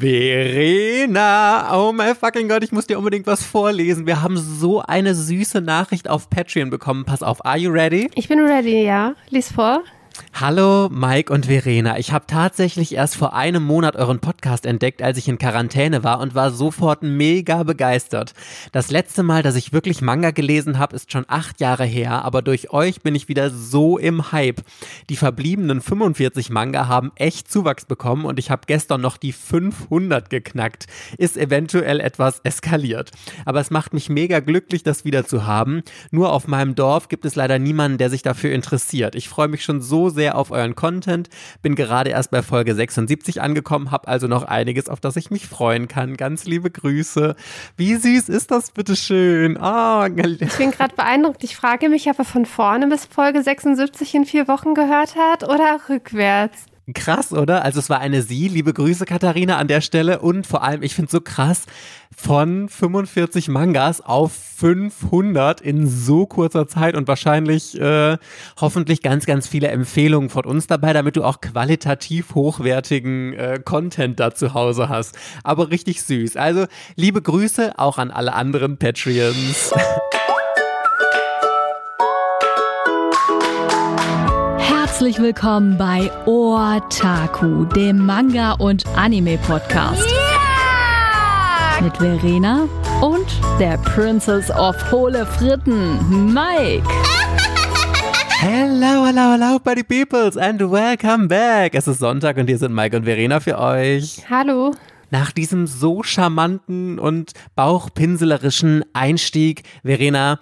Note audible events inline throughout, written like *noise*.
Verena, oh mein fucking Gott, ich muss dir unbedingt was vorlesen. Wir haben so eine süße Nachricht auf Patreon bekommen. Pass auf, are you ready? Ich bin ready, ja. Lies vor. Hallo Mike und Verena. Ich habe tatsächlich erst vor einem Monat euren Podcast entdeckt, als ich in Quarantäne war und war sofort mega begeistert. Das letzte Mal, dass ich wirklich Manga gelesen habe, ist schon acht Jahre her, aber durch euch bin ich wieder so im Hype. Die verbliebenen 45 Manga haben echt Zuwachs bekommen und ich habe gestern noch die 500 geknackt. Ist eventuell etwas eskaliert. Aber es macht mich mega glücklich, das wieder zu haben. Nur auf meinem Dorf gibt es leider niemanden, der sich dafür interessiert. Ich freue mich schon so sehr auf euren Content. Bin gerade erst bei Folge 76 angekommen, habe also noch einiges, auf das ich mich freuen kann. Ganz liebe Grüße. Wie süß ist das bitte schön? Oh, ich bin gerade beeindruckt. Ich frage mich, ob er von vorne bis Folge 76 in vier Wochen gehört hat oder rückwärts. Krass, oder? Also es war eine Sie. Liebe Grüße, Katharina, an der Stelle. Und vor allem, ich finde es so krass, von 45 Mangas auf 500 in so kurzer Zeit und wahrscheinlich äh, hoffentlich ganz, ganz viele Empfehlungen von uns dabei, damit du auch qualitativ hochwertigen äh, Content da zu Hause hast. Aber richtig süß. Also liebe Grüße auch an alle anderen Patreons. *laughs* Herzlich willkommen bei Otaku, dem Manga- und Anime-Podcast. Yeah! Mit Verena und der Princess of Hohle Fritten, Mike. Hello, hello, hello, Buddy Peoples and welcome back. Es ist Sonntag und hier sind Mike und Verena für euch. Hallo. Nach diesem so charmanten und bauchpinselerischen Einstieg, Verena,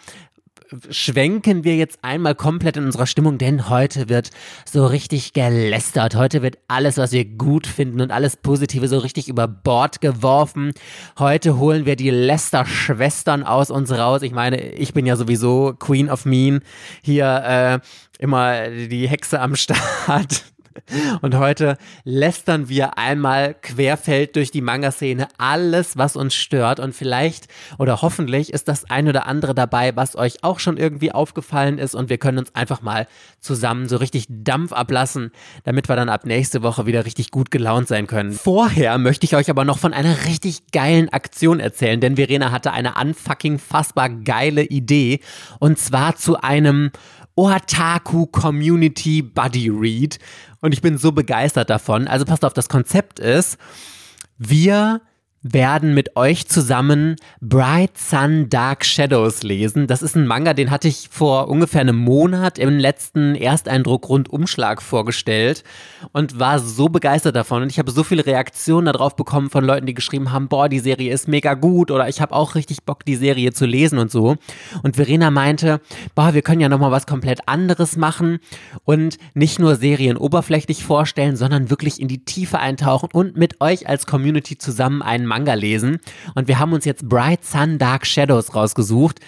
schwenken wir jetzt einmal komplett in unserer Stimmung, denn heute wird so richtig gelästert. Heute wird alles, was wir gut finden und alles Positive so richtig über Bord geworfen. Heute holen wir die Lester-Schwestern aus uns raus. Ich meine, ich bin ja sowieso Queen of Mean. Hier äh, immer die Hexe am Start. *laughs* Und heute lästern wir einmal querfeld durch die Manga-Szene alles, was uns stört. Und vielleicht oder hoffentlich ist das ein oder andere dabei, was euch auch schon irgendwie aufgefallen ist. Und wir können uns einfach mal zusammen so richtig Dampf ablassen, damit wir dann ab nächste Woche wieder richtig gut gelaunt sein können. Vorher möchte ich euch aber noch von einer richtig geilen Aktion erzählen, denn Verena hatte eine unfucking fassbar geile Idee. Und zwar zu einem Otaku Community Buddy Read. Und ich bin so begeistert davon. Also passt auf, das Konzept ist, wir werden mit euch zusammen Bright Sun Dark Shadows lesen. Das ist ein Manga, den hatte ich vor ungefähr einem Monat im letzten Ersteindruck Rundumschlag vorgestellt und war so begeistert davon. Und ich habe so viele Reaktionen darauf bekommen von Leuten, die geschrieben haben, boah, die Serie ist mega gut oder ich habe auch richtig Bock, die Serie zu lesen und so. Und Verena meinte, boah, wir können ja nochmal was komplett anderes machen und nicht nur Serien oberflächlich vorstellen, sondern wirklich in die Tiefe eintauchen und mit euch als Community zusammen einen Manga lesen. Und wir haben uns jetzt Bright Sun Dark Shadows rausgesucht.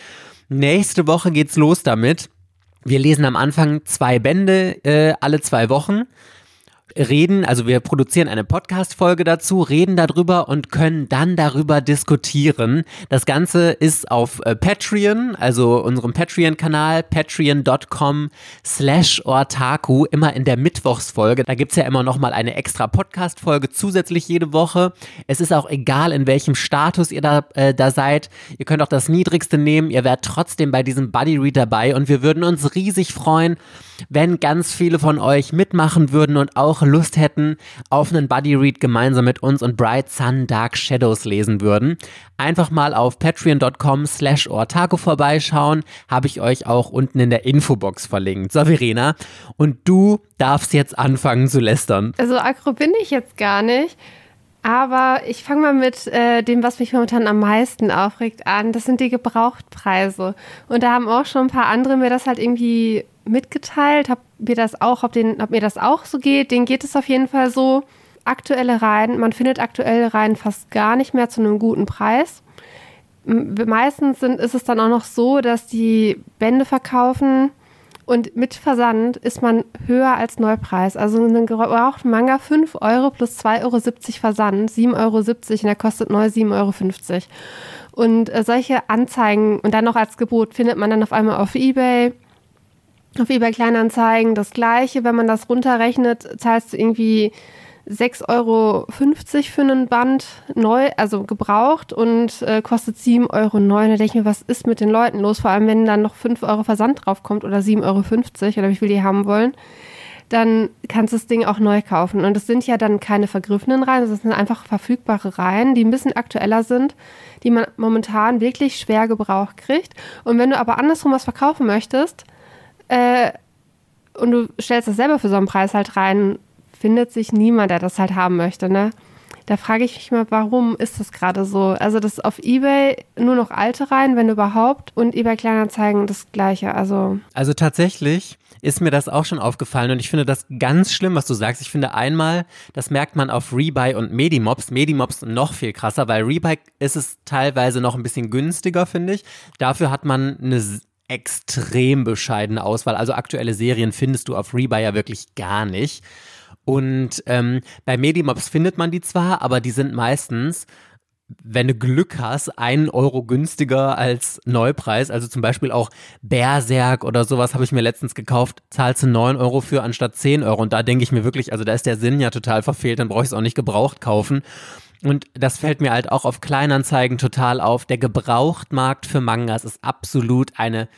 Nächste Woche geht's los damit. Wir lesen am Anfang zwei Bände äh, alle zwei Wochen reden, also wir produzieren eine Podcast-Folge dazu, reden darüber und können dann darüber diskutieren. Das Ganze ist auf äh, Patreon, also unserem Patreon-Kanal, patreon.com slash ortaku, immer in der Mittwochsfolge. Da gibt's ja immer nochmal eine extra Podcast-Folge zusätzlich jede Woche. Es ist auch egal, in welchem Status ihr da, äh, da seid. Ihr könnt auch das Niedrigste nehmen. Ihr werdet trotzdem bei diesem Buddy Read dabei und wir würden uns riesig freuen, wenn ganz viele von euch mitmachen würden und auch Lust hätten auf einen Buddy Read gemeinsam mit uns und Bright Sun Dark Shadows lesen würden. Einfach mal auf patreon.com slash ortaco vorbeischauen, habe ich euch auch unten in der Infobox verlinkt. So, Verena, und du darfst jetzt anfangen zu lästern. Also aggro bin ich jetzt gar nicht. Aber ich fange mal mit äh, dem, was mich momentan am meisten aufregt, an. Das sind die Gebrauchtpreise. Und da haben auch schon ein paar andere mir das halt irgendwie mitgeteilt, hab mir das auch, ob, den, ob mir das auch so geht. Denen geht es auf jeden Fall so. Aktuelle Reihen, man findet aktuelle Reihen fast gar nicht mehr zu einem guten Preis. Meistens sind, ist es dann auch noch so, dass die Bände verkaufen und mit Versand ist man höher als Neupreis. Also einen gebrauchten Manga 5 Euro plus 2,70 Euro Versand, 7,70 Euro und der kostet neu 7,50 Euro. Und äh, solche Anzeigen und dann noch als Gebot findet man dann auf einmal auf Ebay, auf eBay Kleinanzeigen das gleiche. Wenn man das runterrechnet, zahlst du irgendwie 6,50 Euro für einen Band neu, also gebraucht und äh, kostet 7,09 Euro. Da denke ich mir, was ist mit den Leuten los? Vor allem, wenn dann noch 5 Euro Versand draufkommt oder 7,50 Euro oder wie viel die haben wollen, dann kannst du das Ding auch neu kaufen. Und es sind ja dann keine vergriffenen Reihen, das sind einfach verfügbare Reihen, die ein bisschen aktueller sind, die man momentan wirklich schwer gebraucht kriegt. Und wenn du aber andersrum was verkaufen möchtest, äh, und du stellst das selber für so einen Preis halt rein, findet sich niemand, der das halt haben möchte, ne? Da frage ich mich mal, warum ist das gerade so? Also das auf eBay nur noch alte rein, wenn überhaupt, und eBay Kleinanzeigen das gleiche. Also also tatsächlich ist mir das auch schon aufgefallen und ich finde das ganz schlimm, was du sagst. Ich finde einmal, das merkt man auf Rebuy und Medimobs. Medimobs noch viel krasser, weil Rebuy ist es teilweise noch ein bisschen günstiger, finde ich. Dafür hat man eine extrem bescheidene Auswahl. Also aktuelle Serien findest du auf Rebuy ja wirklich gar nicht. Und ähm, bei Medimobs findet man die zwar, aber die sind meistens, wenn du Glück hast, einen Euro günstiger als Neupreis. Also zum Beispiel auch Berserk oder sowas habe ich mir letztens gekauft, zahlst du 9 Euro für anstatt 10 Euro. Und da denke ich mir wirklich, also da ist der Sinn ja total verfehlt, dann brauche ich es auch nicht gebraucht kaufen. Und das fällt mir halt auch auf Kleinanzeigen total auf. Der Gebrauchtmarkt für Mangas ist absolut eine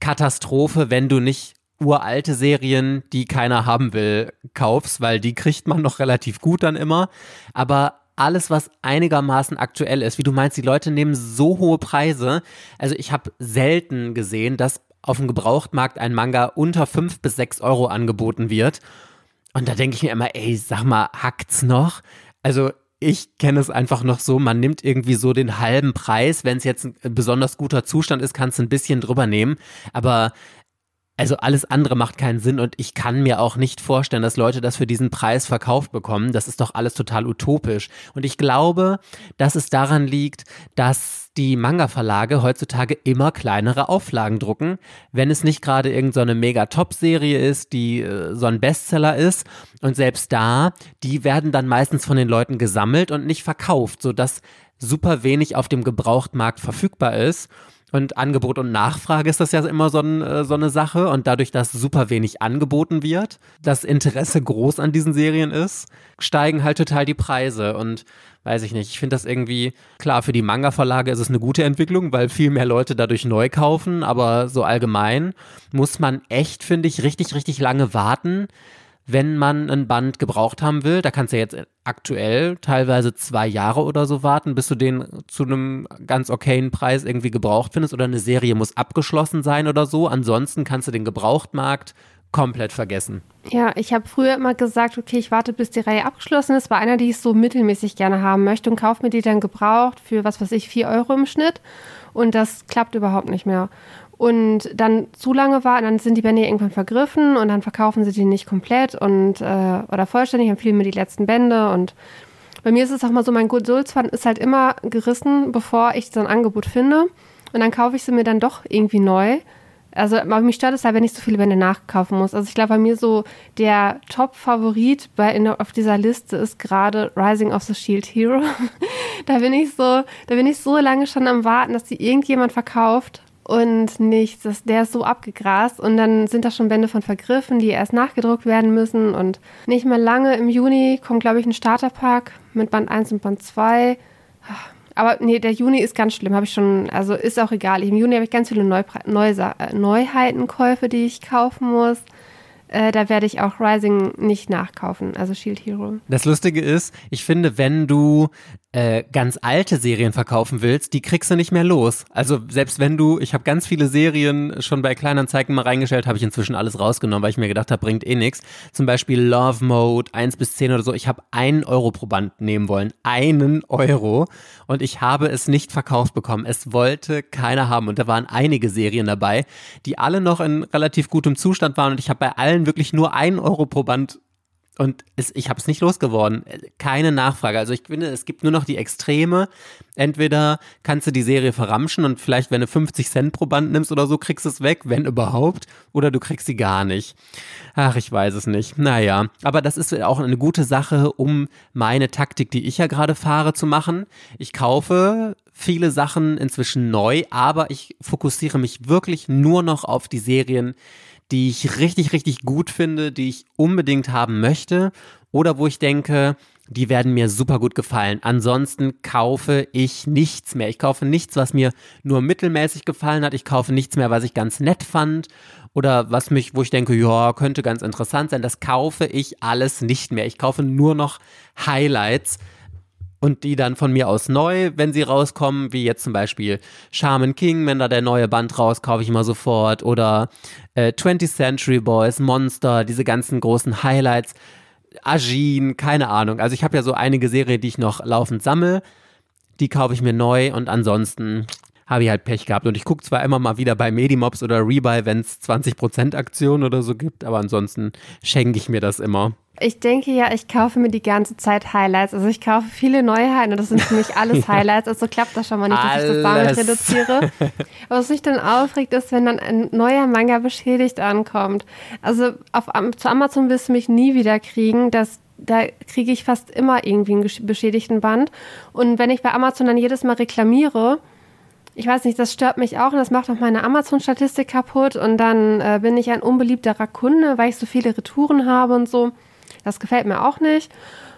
Katastrophe, wenn du nicht uralte Serien, die keiner haben will, kaufst, weil die kriegt man noch relativ gut dann immer. Aber alles, was einigermaßen aktuell ist, wie du meinst, die Leute nehmen so hohe Preise. Also ich habe selten gesehen, dass auf dem Gebrauchtmarkt ein Manga unter fünf bis sechs Euro angeboten wird. Und da denke ich mir immer, ey, sag mal, hackt's noch? Also ich kenne es einfach noch so, man nimmt irgendwie so den halben Preis. Wenn es jetzt ein besonders guter Zustand ist, kannst du ein bisschen drüber nehmen. Aber also alles andere macht keinen Sinn und ich kann mir auch nicht vorstellen, dass Leute das für diesen Preis verkauft bekommen. Das ist doch alles total utopisch. Und ich glaube, dass es daran liegt, dass die Manga-Verlage heutzutage immer kleinere Auflagen drucken, wenn es nicht gerade irgendeine so mega-Top-Serie ist, die äh, so ein Bestseller ist. Und selbst da, die werden dann meistens von den Leuten gesammelt und nicht verkauft, sodass super wenig auf dem Gebrauchtmarkt verfügbar ist. Und Angebot und Nachfrage ist das ja immer so, ein, äh, so, eine Sache. Und dadurch, dass super wenig angeboten wird, das Interesse groß an diesen Serien ist, steigen halt total die Preise. Und weiß ich nicht, ich finde das irgendwie, klar, für die Manga-Verlage ist es eine gute Entwicklung, weil viel mehr Leute dadurch neu kaufen. Aber so allgemein muss man echt, finde ich, richtig, richtig lange warten, wenn man ein Band gebraucht haben will, da kannst du jetzt aktuell teilweise zwei Jahre oder so warten, bis du den zu einem ganz okayen Preis irgendwie gebraucht findest oder eine Serie muss abgeschlossen sein oder so. Ansonsten kannst du den Gebrauchtmarkt komplett vergessen. Ja, ich habe früher immer gesagt, okay, ich warte, bis die Reihe abgeschlossen ist. War einer, die ich so mittelmäßig gerne haben möchte und kaufe mir die dann gebraucht für, was weiß ich, vier Euro im Schnitt. Und das klappt überhaupt nicht mehr und dann zu lange war, dann sind die Bände irgendwann vergriffen und dann verkaufen sie die nicht komplett und äh, oder vollständig, dann fehlen mir die letzten Bände und bei mir ist es auch mal so, mein Geduldsfaden ist halt immer gerissen, bevor ich so ein Angebot finde und dann kaufe ich sie mir dann doch irgendwie neu. Also mich stört es halt, wenn ich so viele Bände nachkaufen muss. Also ich glaube, bei mir so der Top-Favorit auf dieser Liste ist gerade Rising of the Shield Hero. *laughs* da bin ich so, da bin ich so lange schon am Warten, dass die irgendjemand verkauft und nichts. Das, der ist so abgegrast und dann sind da schon Bände von vergriffen, die erst nachgedruckt werden müssen und nicht mehr lange. Im Juni kommt, glaube ich, ein Starterpack mit Band 1 und Band 2. Aber nee, der Juni ist ganz schlimm, habe ich schon, also ist auch egal. Im Juni habe ich ganz viele Neupre Neu Neuheitenkäufe, die ich kaufen muss. Äh, da werde ich auch Rising nicht nachkaufen, also Shield Hero. Das Lustige ist, ich finde, wenn du äh, ganz alte Serien verkaufen willst, die kriegst du nicht mehr los. Also selbst wenn du, ich habe ganz viele Serien schon bei Kleinanzeigen mal reingestellt, habe ich inzwischen alles rausgenommen, weil ich mir gedacht habe, bringt eh nichts. Zum Beispiel Love Mode 1 bis 10 oder so. Ich habe einen Euro pro Band nehmen wollen. Einen Euro. Und ich habe es nicht verkauft bekommen. Es wollte keiner haben. Und da waren einige Serien dabei, die alle noch in relativ gutem Zustand waren. Und ich habe bei allen wirklich nur einen Euro pro Band und es, ich habe es nicht losgeworden. Keine Nachfrage. Also ich finde, es gibt nur noch die Extreme. Entweder kannst du die Serie verramschen und vielleicht, wenn du 50 Cent pro Band nimmst oder so, kriegst du es weg, wenn überhaupt. Oder du kriegst sie gar nicht. Ach, ich weiß es nicht. Naja, aber das ist auch eine gute Sache, um meine Taktik, die ich ja gerade fahre, zu machen. Ich kaufe viele Sachen inzwischen neu, aber ich fokussiere mich wirklich nur noch auf die Serien, die ich richtig, richtig gut finde, die ich unbedingt haben möchte oder wo ich denke, die werden mir super gut gefallen. Ansonsten kaufe ich nichts mehr. Ich kaufe nichts, was mir nur mittelmäßig gefallen hat. Ich kaufe nichts mehr, was ich ganz nett fand oder was mich, wo ich denke, ja, könnte ganz interessant sein. Das kaufe ich alles nicht mehr. Ich kaufe nur noch Highlights und die dann von mir aus neu, wenn sie rauskommen, wie jetzt zum Beispiel Shaman King, wenn da der neue Band raus, kaufe ich immer sofort. Oder äh, 20th Century Boys, Monster, diese ganzen großen Highlights, Ajin, keine Ahnung. Also ich habe ja so einige Serien, die ich noch laufend sammle, die kaufe ich mir neu und ansonsten habe ich halt Pech gehabt. Und ich gucke zwar immer mal wieder bei Medimobs oder Rebuy, wenn es 20% Aktion oder so gibt, aber ansonsten schenke ich mir das immer. Ich denke ja, ich kaufe mir die ganze Zeit Highlights. Also ich kaufe viele Neuheiten und das sind für mich alles *laughs* Highlights. Also klappt das schon mal nicht, dass alles. ich das damit reduziere. Aber *laughs* was mich dann aufregt, ist, wenn dann ein neuer Manga beschädigt ankommt. Also auf, zu Amazon wirst du mich nie wieder kriegen. Das, da kriege ich fast immer irgendwie einen beschädigten Band. Und wenn ich bei Amazon dann jedes Mal reklamiere, ich weiß nicht, das stört mich auch und das macht auch meine Amazon-Statistik kaputt. Und dann äh, bin ich ein unbeliebterer Kunde, weil ich so viele Retouren habe und so. Das gefällt mir auch nicht.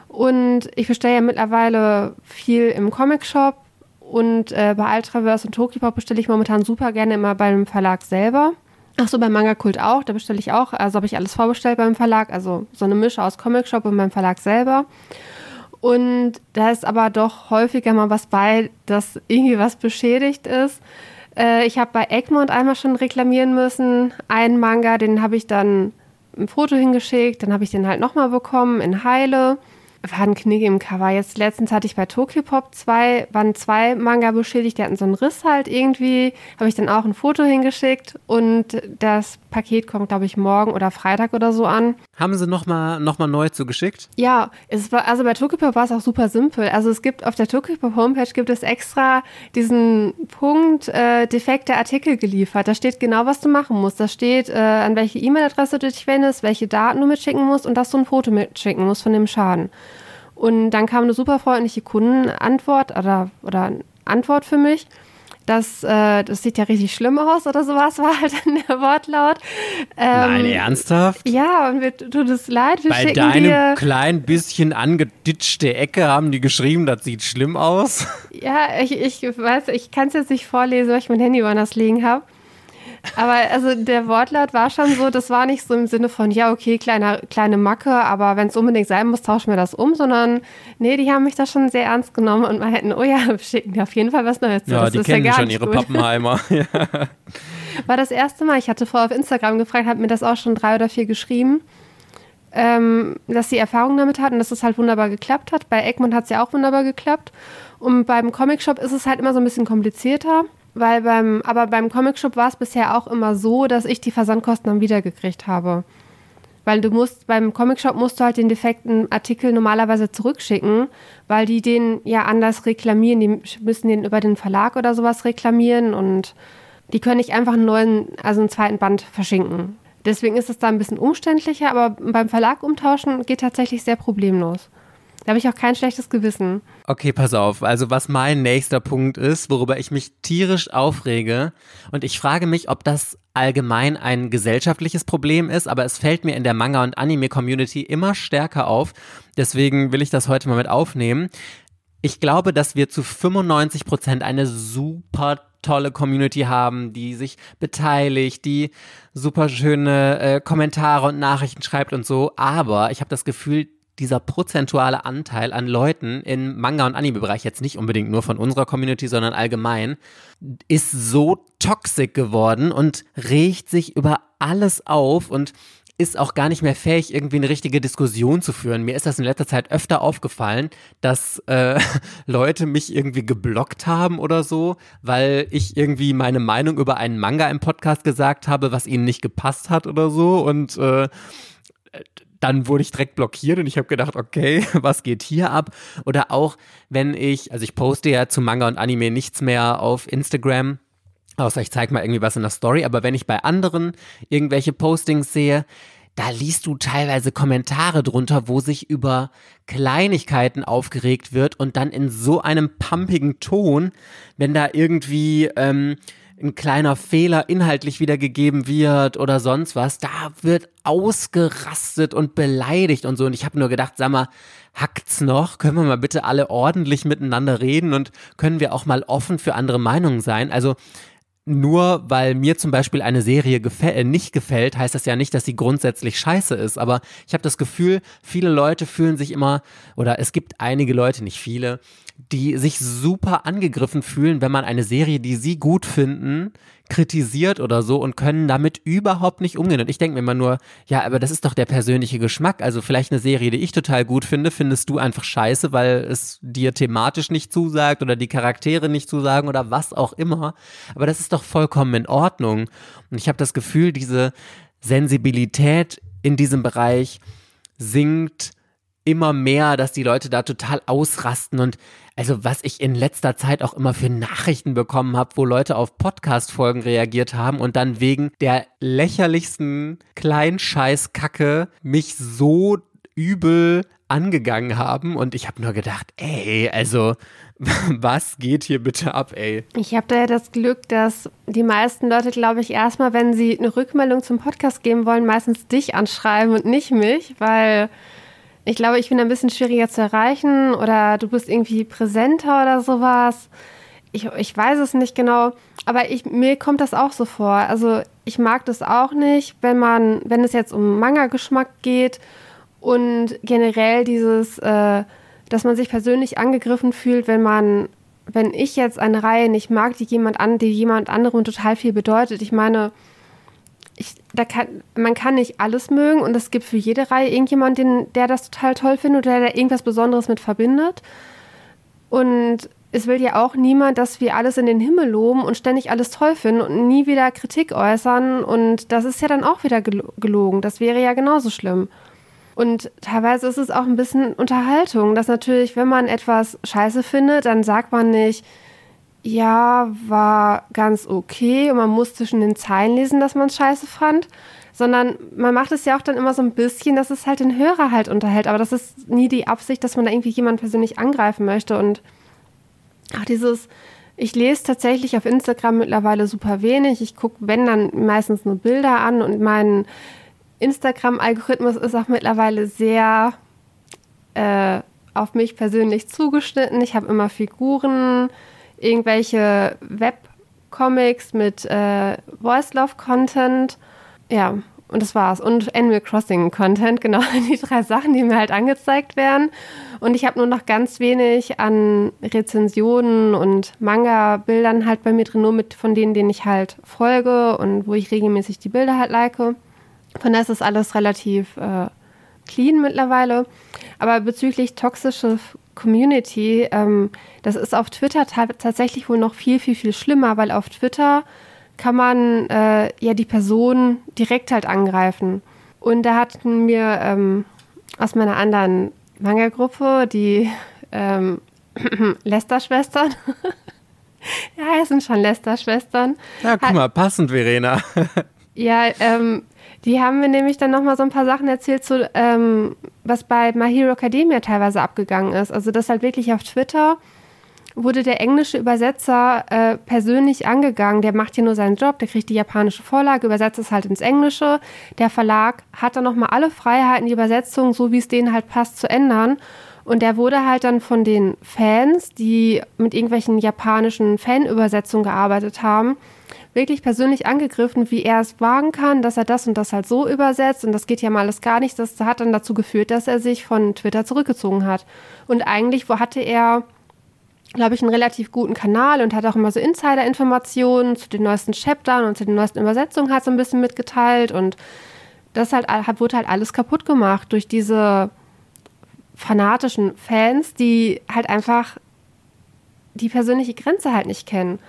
Und ich bestelle ja mittlerweile viel im Comic-Shop und äh, bei Ultraverse und Tokipop bestelle ich momentan super gerne immer beim Verlag selber. Ach so, beim Manga Kult auch, da bestelle ich auch, also habe ich alles vorbestellt beim Verlag, also so eine Mische aus Comic Shop und beim Verlag selber. Und da ist aber doch häufiger mal was bei, dass irgendwie was beschädigt ist. Äh, ich habe bei Egmont einmal schon reklamieren müssen. Einen Manga, den habe ich dann ein Foto hingeschickt, dann habe ich den halt nochmal bekommen in Heile war ein Knick im Cover. Jetzt letztens hatte ich bei Tokyopop zwei, waren zwei Manga beschädigt, die hatten so einen Riss halt irgendwie. Habe ich dann auch ein Foto hingeschickt und das Paket kommt, glaube ich, morgen oder Freitag oder so an. Haben sie nochmal noch mal neu zugeschickt? Ja, es war, also bei Tokyopop war es auch super simpel. Also es gibt auf der Tokyopop Homepage gibt es extra diesen Punkt äh, defekte Artikel geliefert. Da steht genau, was du machen musst. Da steht, äh, an welche E-Mail-Adresse du dich wendest, welche Daten du mitschicken musst und dass du ein Foto mitschicken musst von dem Schaden. Und dann kam eine super freundliche Kundenantwort oder, oder Antwort für mich. Das, äh, das sieht ja richtig schlimm aus oder sowas, *laughs* war halt dann der Wortlaut. Ähm, Nein, ernsthaft? Ja, und mir tut es leid. Wir Bei deinem dir, klein bisschen angeditschte Ecke haben die geschrieben, das sieht schlimm aus. Ja, ich, ich weiß, ich kann es jetzt nicht vorlesen, weil ich mein Handy woanders liegen habe. Aber also der Wortlaut war schon so, das war nicht so im Sinne von, ja, okay, kleine, kleine Macke, aber wenn es unbedingt sein muss, tauschen wir das um, sondern nee, die haben mich da schon sehr ernst genommen und meinten, oh ja, wir *laughs* schicken dir auf jeden Fall was Neues. Ja, das die kennen ja schon ihre gut. Pappenheimer. *laughs* War das erste Mal, ich hatte vorher auf Instagram gefragt, hat mir das auch schon drei oder vier geschrieben. Ähm, dass sie Erfahrung damit hatten, dass es halt wunderbar geklappt hat. Bei Egmont hat es ja auch wunderbar geklappt. Und beim Comic-Shop ist es halt immer so ein bisschen komplizierter. Weil beim, aber beim Comicshop war es bisher auch immer so, dass ich die Versandkosten dann wiedergekriegt habe. Weil du musst, beim Comicshop musst du halt den defekten Artikel normalerweise zurückschicken, weil die den ja anders reklamieren. Die müssen den über den Verlag oder sowas reklamieren und die können nicht einfach einen neuen, also einen zweiten Band verschinken. Deswegen ist es da ein bisschen umständlicher, aber beim Verlag umtauschen geht tatsächlich sehr problemlos. Da habe ich auch kein schlechtes Gewissen. Okay, pass auf. Also was mein nächster Punkt ist, worüber ich mich tierisch aufrege. Und ich frage mich, ob das allgemein ein gesellschaftliches Problem ist, aber es fällt mir in der Manga- und Anime-Community immer stärker auf. Deswegen will ich das heute mal mit aufnehmen. Ich glaube, dass wir zu 95 Prozent eine super tolle Community haben, die sich beteiligt, die super schöne äh, Kommentare und Nachrichten schreibt und so. Aber ich habe das Gefühl, dieser prozentuale Anteil an Leuten im Manga- und Anime-Bereich, jetzt nicht unbedingt nur von unserer Community, sondern allgemein, ist so toxisch geworden und regt sich über alles auf und ist auch gar nicht mehr fähig, irgendwie eine richtige Diskussion zu führen. Mir ist das in letzter Zeit öfter aufgefallen, dass äh, *laughs* Leute mich irgendwie geblockt haben oder so, weil ich irgendwie meine Meinung über einen Manga im Podcast gesagt habe, was ihnen nicht gepasst hat oder so. Und äh, dann wurde ich direkt blockiert und ich habe gedacht, okay, *laughs* was geht hier ab? Oder auch, wenn ich, also ich poste ja zu Manga und Anime nichts mehr auf Instagram, außer ich zeige mal irgendwie was in der Story, aber wenn ich bei anderen irgendwelche Postings sehe, da liest du teilweise Kommentare drunter, wo sich über Kleinigkeiten aufgeregt wird und dann in so einem pumpigen Ton, wenn da irgendwie ähm, ein kleiner Fehler inhaltlich wiedergegeben wird oder sonst was, da wird ausgerastet und beleidigt und so. Und ich habe nur gedacht, sag mal, hackt's noch? Können wir mal bitte alle ordentlich miteinander reden und können wir auch mal offen für andere Meinungen sein? Also nur weil mir zum Beispiel eine Serie gefäll äh, nicht gefällt, heißt das ja nicht, dass sie grundsätzlich scheiße ist. Aber ich habe das Gefühl, viele Leute fühlen sich immer, oder es gibt einige Leute, nicht viele, die sich super angegriffen fühlen, wenn man eine Serie, die sie gut finden, kritisiert oder so und können damit überhaupt nicht umgehen. Und ich denke mir immer nur, ja, aber das ist doch der persönliche Geschmack. Also vielleicht eine Serie, die ich total gut finde, findest du einfach scheiße, weil es dir thematisch nicht zusagt oder die Charaktere nicht zusagen oder was auch immer. Aber das ist doch vollkommen in Ordnung. Und ich habe das Gefühl, diese Sensibilität in diesem Bereich sinkt immer mehr, dass die Leute da total ausrasten und also was ich in letzter Zeit auch immer für Nachrichten bekommen habe, wo Leute auf Podcast-Folgen reagiert haben und dann wegen der lächerlichsten Kleinscheißkacke mich so übel angegangen haben und ich habe nur gedacht, ey, also *laughs* was geht hier bitte ab, ey? Ich habe da ja das Glück, dass die meisten Leute, glaube ich, erstmal, wenn sie eine Rückmeldung zum Podcast geben wollen, meistens dich anschreiben und nicht mich, weil ich glaube, ich bin ein bisschen schwieriger zu erreichen oder du bist irgendwie präsenter oder sowas. Ich, ich weiß es nicht genau, aber ich, mir kommt das auch so vor. Also ich mag das auch nicht, wenn man, wenn es jetzt um Manga-Geschmack geht und generell dieses, äh, dass man sich persönlich angegriffen fühlt, wenn man, wenn ich jetzt eine Reihe nicht mag, die jemand an, die jemand anderem total viel bedeutet. Ich meine, ich, da kann, man kann nicht alles mögen und es gibt für jede Reihe irgendjemanden, der das total toll findet oder der da irgendwas Besonderes mit verbindet. Und es will ja auch niemand, dass wir alles in den Himmel loben und ständig alles toll finden und nie wieder Kritik äußern. Und das ist ja dann auch wieder gelogen. Das wäre ja genauso schlimm. Und teilweise ist es auch ein bisschen Unterhaltung, dass natürlich, wenn man etwas scheiße findet, dann sagt man nicht, ja, war ganz okay. Und man muss zwischen den Zeilen lesen, dass man es scheiße fand, sondern man macht es ja auch dann immer so ein bisschen, dass es halt den Hörer halt unterhält, aber das ist nie die Absicht, dass man da irgendwie jemanden persönlich angreifen möchte. Und auch dieses, ich lese tatsächlich auf Instagram mittlerweile super wenig, ich gucke, wenn dann meistens nur Bilder an. Und mein Instagram-Algorithmus ist auch mittlerweile sehr äh, auf mich persönlich zugeschnitten, ich habe immer Figuren, irgendwelche Webcomics mit äh, Voice Love Content. Ja, und das war's. Und Animal Crossing Content, *laughs* genau die drei Sachen, die mir halt angezeigt werden. Und ich habe nur noch ganz wenig an Rezensionen und Manga-Bildern halt bei mir drin, nur mit von denen, denen ich halt folge und wo ich regelmäßig die Bilder halt like. Von daher ist das alles relativ äh, clean mittlerweile. Aber bezüglich toxische Community, ähm, das ist auf Twitter tatsächlich wohl noch viel, viel, viel schlimmer, weil auf Twitter kann man äh, ja die Person direkt halt angreifen. Und da hatten mir ähm, aus meiner anderen Manga-Gruppe die ähm, *clears throat* Lester-Schwestern, *laughs* ja, heißen schon Lester-Schwestern. Ja, guck mal, passend, Verena. *laughs* ja, ähm, die haben mir nämlich dann nochmal so ein paar Sachen erzählt, zu, ähm, was bei My Hero Academia teilweise abgegangen ist. Also das halt wirklich auf Twitter wurde der englische Übersetzer äh, persönlich angegangen. Der macht hier nur seinen Job, der kriegt die japanische Vorlage, übersetzt es halt ins Englische. Der Verlag hat dann nochmal alle Freiheiten, die Übersetzung, so wie es denen halt passt, zu ändern. Und der wurde halt dann von den Fans, die mit irgendwelchen japanischen Fanübersetzungen gearbeitet haben, wirklich persönlich angegriffen, wie er es wagen kann, dass er das und das halt so übersetzt und das geht ja mal alles gar nicht. Das hat dann dazu geführt, dass er sich von Twitter zurückgezogen hat. Und eigentlich wo hatte er, glaube ich, einen relativ guten Kanal und hat auch immer so Insider-Informationen zu den neuesten Chaptern und zu den neuesten Übersetzungen halt so ein bisschen mitgeteilt und das halt wurde halt alles kaputt gemacht durch diese fanatischen Fans, die halt einfach die persönliche Grenze halt nicht kennen.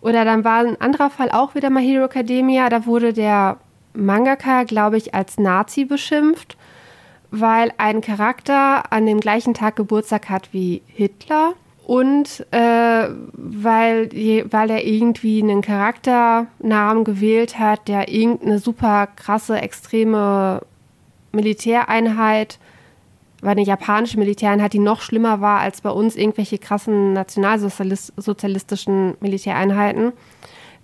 Oder dann war ein anderer Fall auch wieder My Hero Academia. Da wurde der Mangaka, glaube ich, als Nazi beschimpft, weil ein Charakter an dem gleichen Tag Geburtstag hat wie Hitler. Und äh, weil, weil er irgendwie einen Charakternamen gewählt hat, der irgendeine super krasse, extreme Militäreinheit, war eine japanische Militäreinheit, die noch schlimmer war als bei uns irgendwelche krassen nationalsozialistischen Militäreinheiten,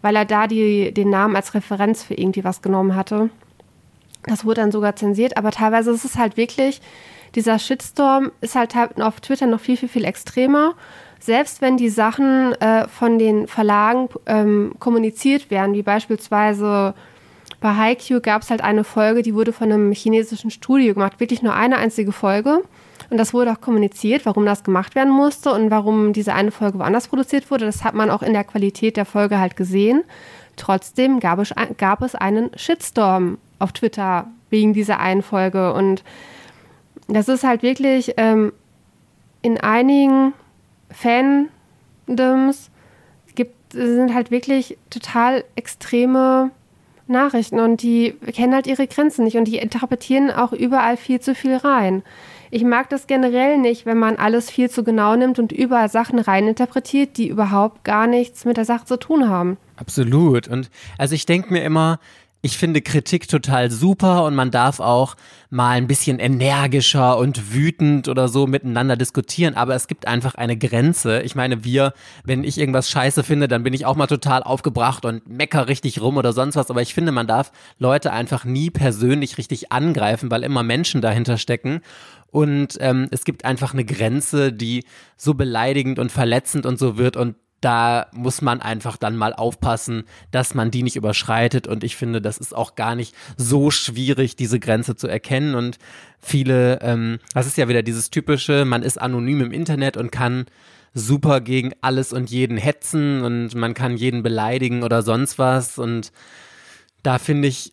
weil er da die, den Namen als Referenz für irgendwie was genommen hatte. Das wurde dann sogar zensiert, aber teilweise ist es halt wirklich, dieser Shitstorm ist halt auf Twitter noch viel, viel, viel extremer. Selbst wenn die Sachen äh, von den Verlagen ähm, kommuniziert werden, wie beispielsweise bei Haikyuu gab es halt eine Folge, die wurde von einem chinesischen Studio gemacht, wirklich nur eine einzige Folge. Und das wurde auch kommuniziert, warum das gemacht werden musste und warum diese eine Folge woanders produziert wurde. Das hat man auch in der Qualität der Folge halt gesehen. Trotzdem gab es, gab es einen Shitstorm auf Twitter wegen dieser einen Folge. Und das ist halt wirklich ähm, in einigen Fandoms gibt, sind halt wirklich total extreme Nachrichten und die kennen halt ihre Grenzen nicht und die interpretieren auch überall viel zu viel rein. Ich mag das generell nicht, wenn man alles viel zu genau nimmt und überall Sachen reininterpretiert, die überhaupt gar nichts mit der Sache zu tun haben. Absolut. Und also ich denke mir immer, ich finde Kritik total super und man darf auch mal ein bisschen energischer und wütend oder so miteinander diskutieren, aber es gibt einfach eine Grenze. Ich meine, wir, wenn ich irgendwas scheiße finde, dann bin ich auch mal total aufgebracht und mecker richtig rum oder sonst was, aber ich finde, man darf Leute einfach nie persönlich richtig angreifen, weil immer Menschen dahinter stecken und ähm, es gibt einfach eine Grenze, die so beleidigend und verletzend und so wird und da muss man einfach dann mal aufpassen, dass man die nicht überschreitet. Und ich finde, das ist auch gar nicht so schwierig, diese Grenze zu erkennen. Und viele, ähm, das ist ja wieder dieses typische, man ist anonym im Internet und kann super gegen alles und jeden hetzen und man kann jeden beleidigen oder sonst was. Und da finde ich,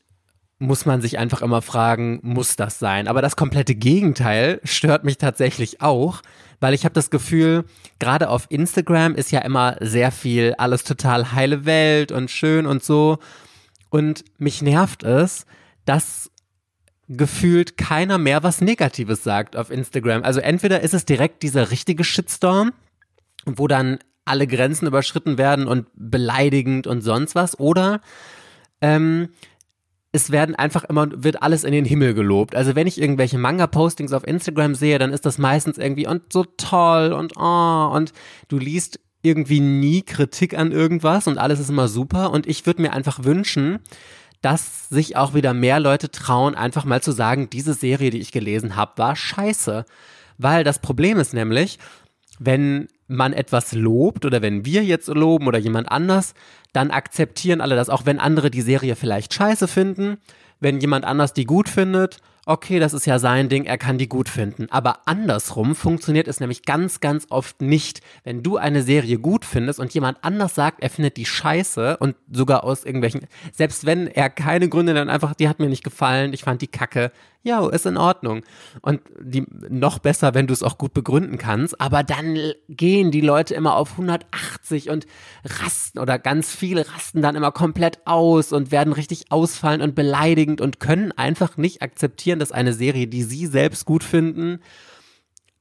muss man sich einfach immer fragen, muss das sein? Aber das komplette Gegenteil stört mich tatsächlich auch, weil ich habe das Gefühl, gerade auf Instagram ist ja immer sehr viel alles total heile Welt und schön und so. Und mich nervt es, dass gefühlt keiner mehr was Negatives sagt auf Instagram. Also entweder ist es direkt dieser richtige Shitstorm, wo dann alle Grenzen überschritten werden und beleidigend und sonst was, oder ähm, es werden einfach immer, wird alles in den Himmel gelobt. Also wenn ich irgendwelche Manga-Postings auf Instagram sehe, dann ist das meistens irgendwie und so toll und oh, und du liest irgendwie nie Kritik an irgendwas und alles ist immer super. Und ich würde mir einfach wünschen, dass sich auch wieder mehr Leute trauen, einfach mal zu sagen, diese Serie, die ich gelesen habe, war scheiße. Weil das Problem ist nämlich, wenn man etwas lobt oder wenn wir jetzt loben oder jemand anders, dann akzeptieren alle das, auch wenn andere die Serie vielleicht scheiße finden, wenn jemand anders die gut findet okay, das ist ja sein Ding, er kann die gut finden. Aber andersrum funktioniert es nämlich ganz, ganz oft nicht. Wenn du eine Serie gut findest und jemand anders sagt, er findet die scheiße und sogar aus irgendwelchen, selbst wenn er keine Gründe dann einfach, die hat mir nicht gefallen, ich fand die kacke, ja, ist in Ordnung. Und die, noch besser, wenn du es auch gut begründen kannst. Aber dann gehen die Leute immer auf 180 und rasten oder ganz viele rasten dann immer komplett aus und werden richtig ausfallen und beleidigend und können einfach nicht akzeptieren, dass eine Serie, die sie selbst gut finden,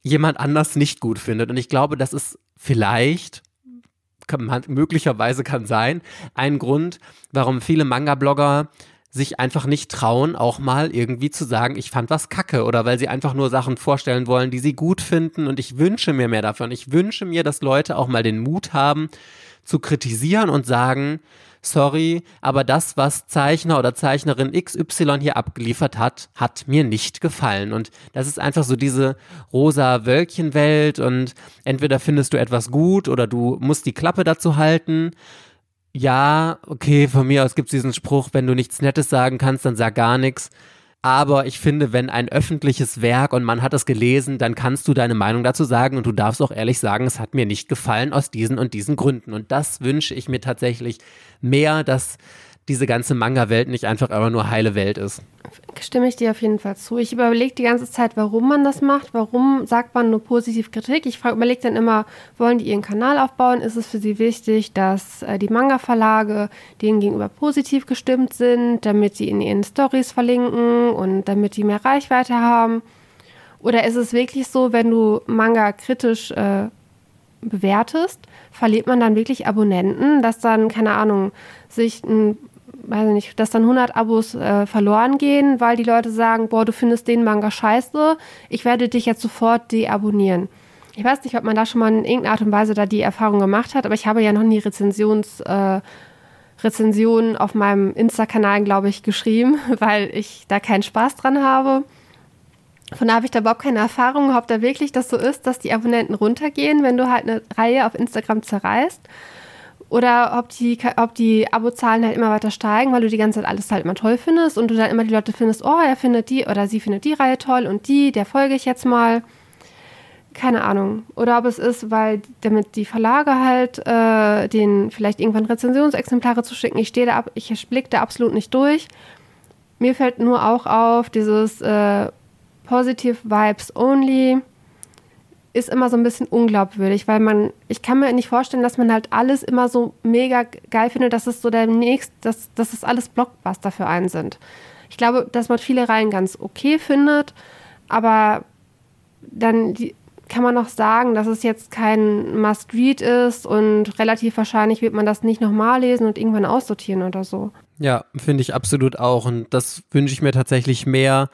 jemand anders nicht gut findet. Und ich glaube, das ist vielleicht, kann möglicherweise kann sein, ein Grund, warum viele Manga-Blogger sich einfach nicht trauen, auch mal irgendwie zu sagen, ich fand was kacke oder weil sie einfach nur Sachen vorstellen wollen, die sie gut finden und ich wünsche mir mehr davon. Ich wünsche mir, dass Leute auch mal den Mut haben, zu kritisieren und sagen, sorry, aber das, was Zeichner oder Zeichnerin XY hier abgeliefert hat, hat mir nicht gefallen. Und das ist einfach so diese rosa Wölkchenwelt und entweder findest du etwas gut oder du musst die Klappe dazu halten. Ja, okay, von mir aus gibt es diesen Spruch, wenn du nichts Nettes sagen kannst, dann sag gar nichts. Aber ich finde, wenn ein öffentliches Werk und man hat es gelesen, dann kannst du deine Meinung dazu sagen und du darfst auch ehrlich sagen, es hat mir nicht gefallen aus diesen und diesen Gründen. Und das wünsche ich mir tatsächlich mehr, dass diese ganze Manga-Welt nicht einfach immer nur heile Welt ist. Stimme ich dir auf jeden Fall zu. Ich überlege die ganze Zeit, warum man das macht. Warum sagt man nur positiv Kritik? Ich überlege dann immer, wollen die ihren Kanal aufbauen? Ist es für sie wichtig, dass äh, die Manga-Verlage denen gegenüber positiv gestimmt sind, damit sie in ihren Stories verlinken und damit die mehr Reichweite haben? Oder ist es wirklich so, wenn du Manga kritisch äh, bewertest, verliert man dann wirklich Abonnenten, dass dann, keine Ahnung, sich ein weiß ich nicht, dass dann 100 Abos äh, verloren gehen, weil die Leute sagen, boah, du findest den Manga scheiße, ich werde dich jetzt sofort deabonnieren. Ich weiß nicht, ob man da schon mal in irgendeiner Art und Weise da die Erfahrung gemacht hat, aber ich habe ja noch nie Rezensions, äh, Rezensionen auf meinem Insta-Kanal, glaube ich, geschrieben, *laughs* weil ich da keinen Spaß dran habe. Von da habe ich da überhaupt keine Erfahrung, ob da wirklich das so ist, dass die Abonnenten runtergehen, wenn du halt eine Reihe auf Instagram zerreißt. Oder ob die, ob die Abozahlen halt immer weiter steigen, weil du die ganze Zeit alles halt immer toll findest und du dann immer die Leute findest, oh, er findet die oder sie findet die Reihe toll und die, der folge ich jetzt mal. Keine Ahnung. Oder ob es ist, weil damit die Verlage halt äh, den vielleicht irgendwann Rezensionsexemplare zu schicken. Ich stehe da ab, ich blicke da absolut nicht durch. Mir fällt nur auch auf, dieses äh, Positive Vibes Only ist immer so ein bisschen unglaubwürdig, weil man, ich kann mir nicht vorstellen, dass man halt alles immer so mega geil findet, dass es so der nächste, dass, dass es alles Blockbuster für einen sind. Ich glaube, dass man viele Reihen ganz okay findet, aber dann die, kann man noch sagen, dass es jetzt kein Must-Read ist und relativ wahrscheinlich wird man das nicht nochmal lesen und irgendwann aussortieren oder so. Ja, finde ich absolut auch und das wünsche ich mir tatsächlich mehr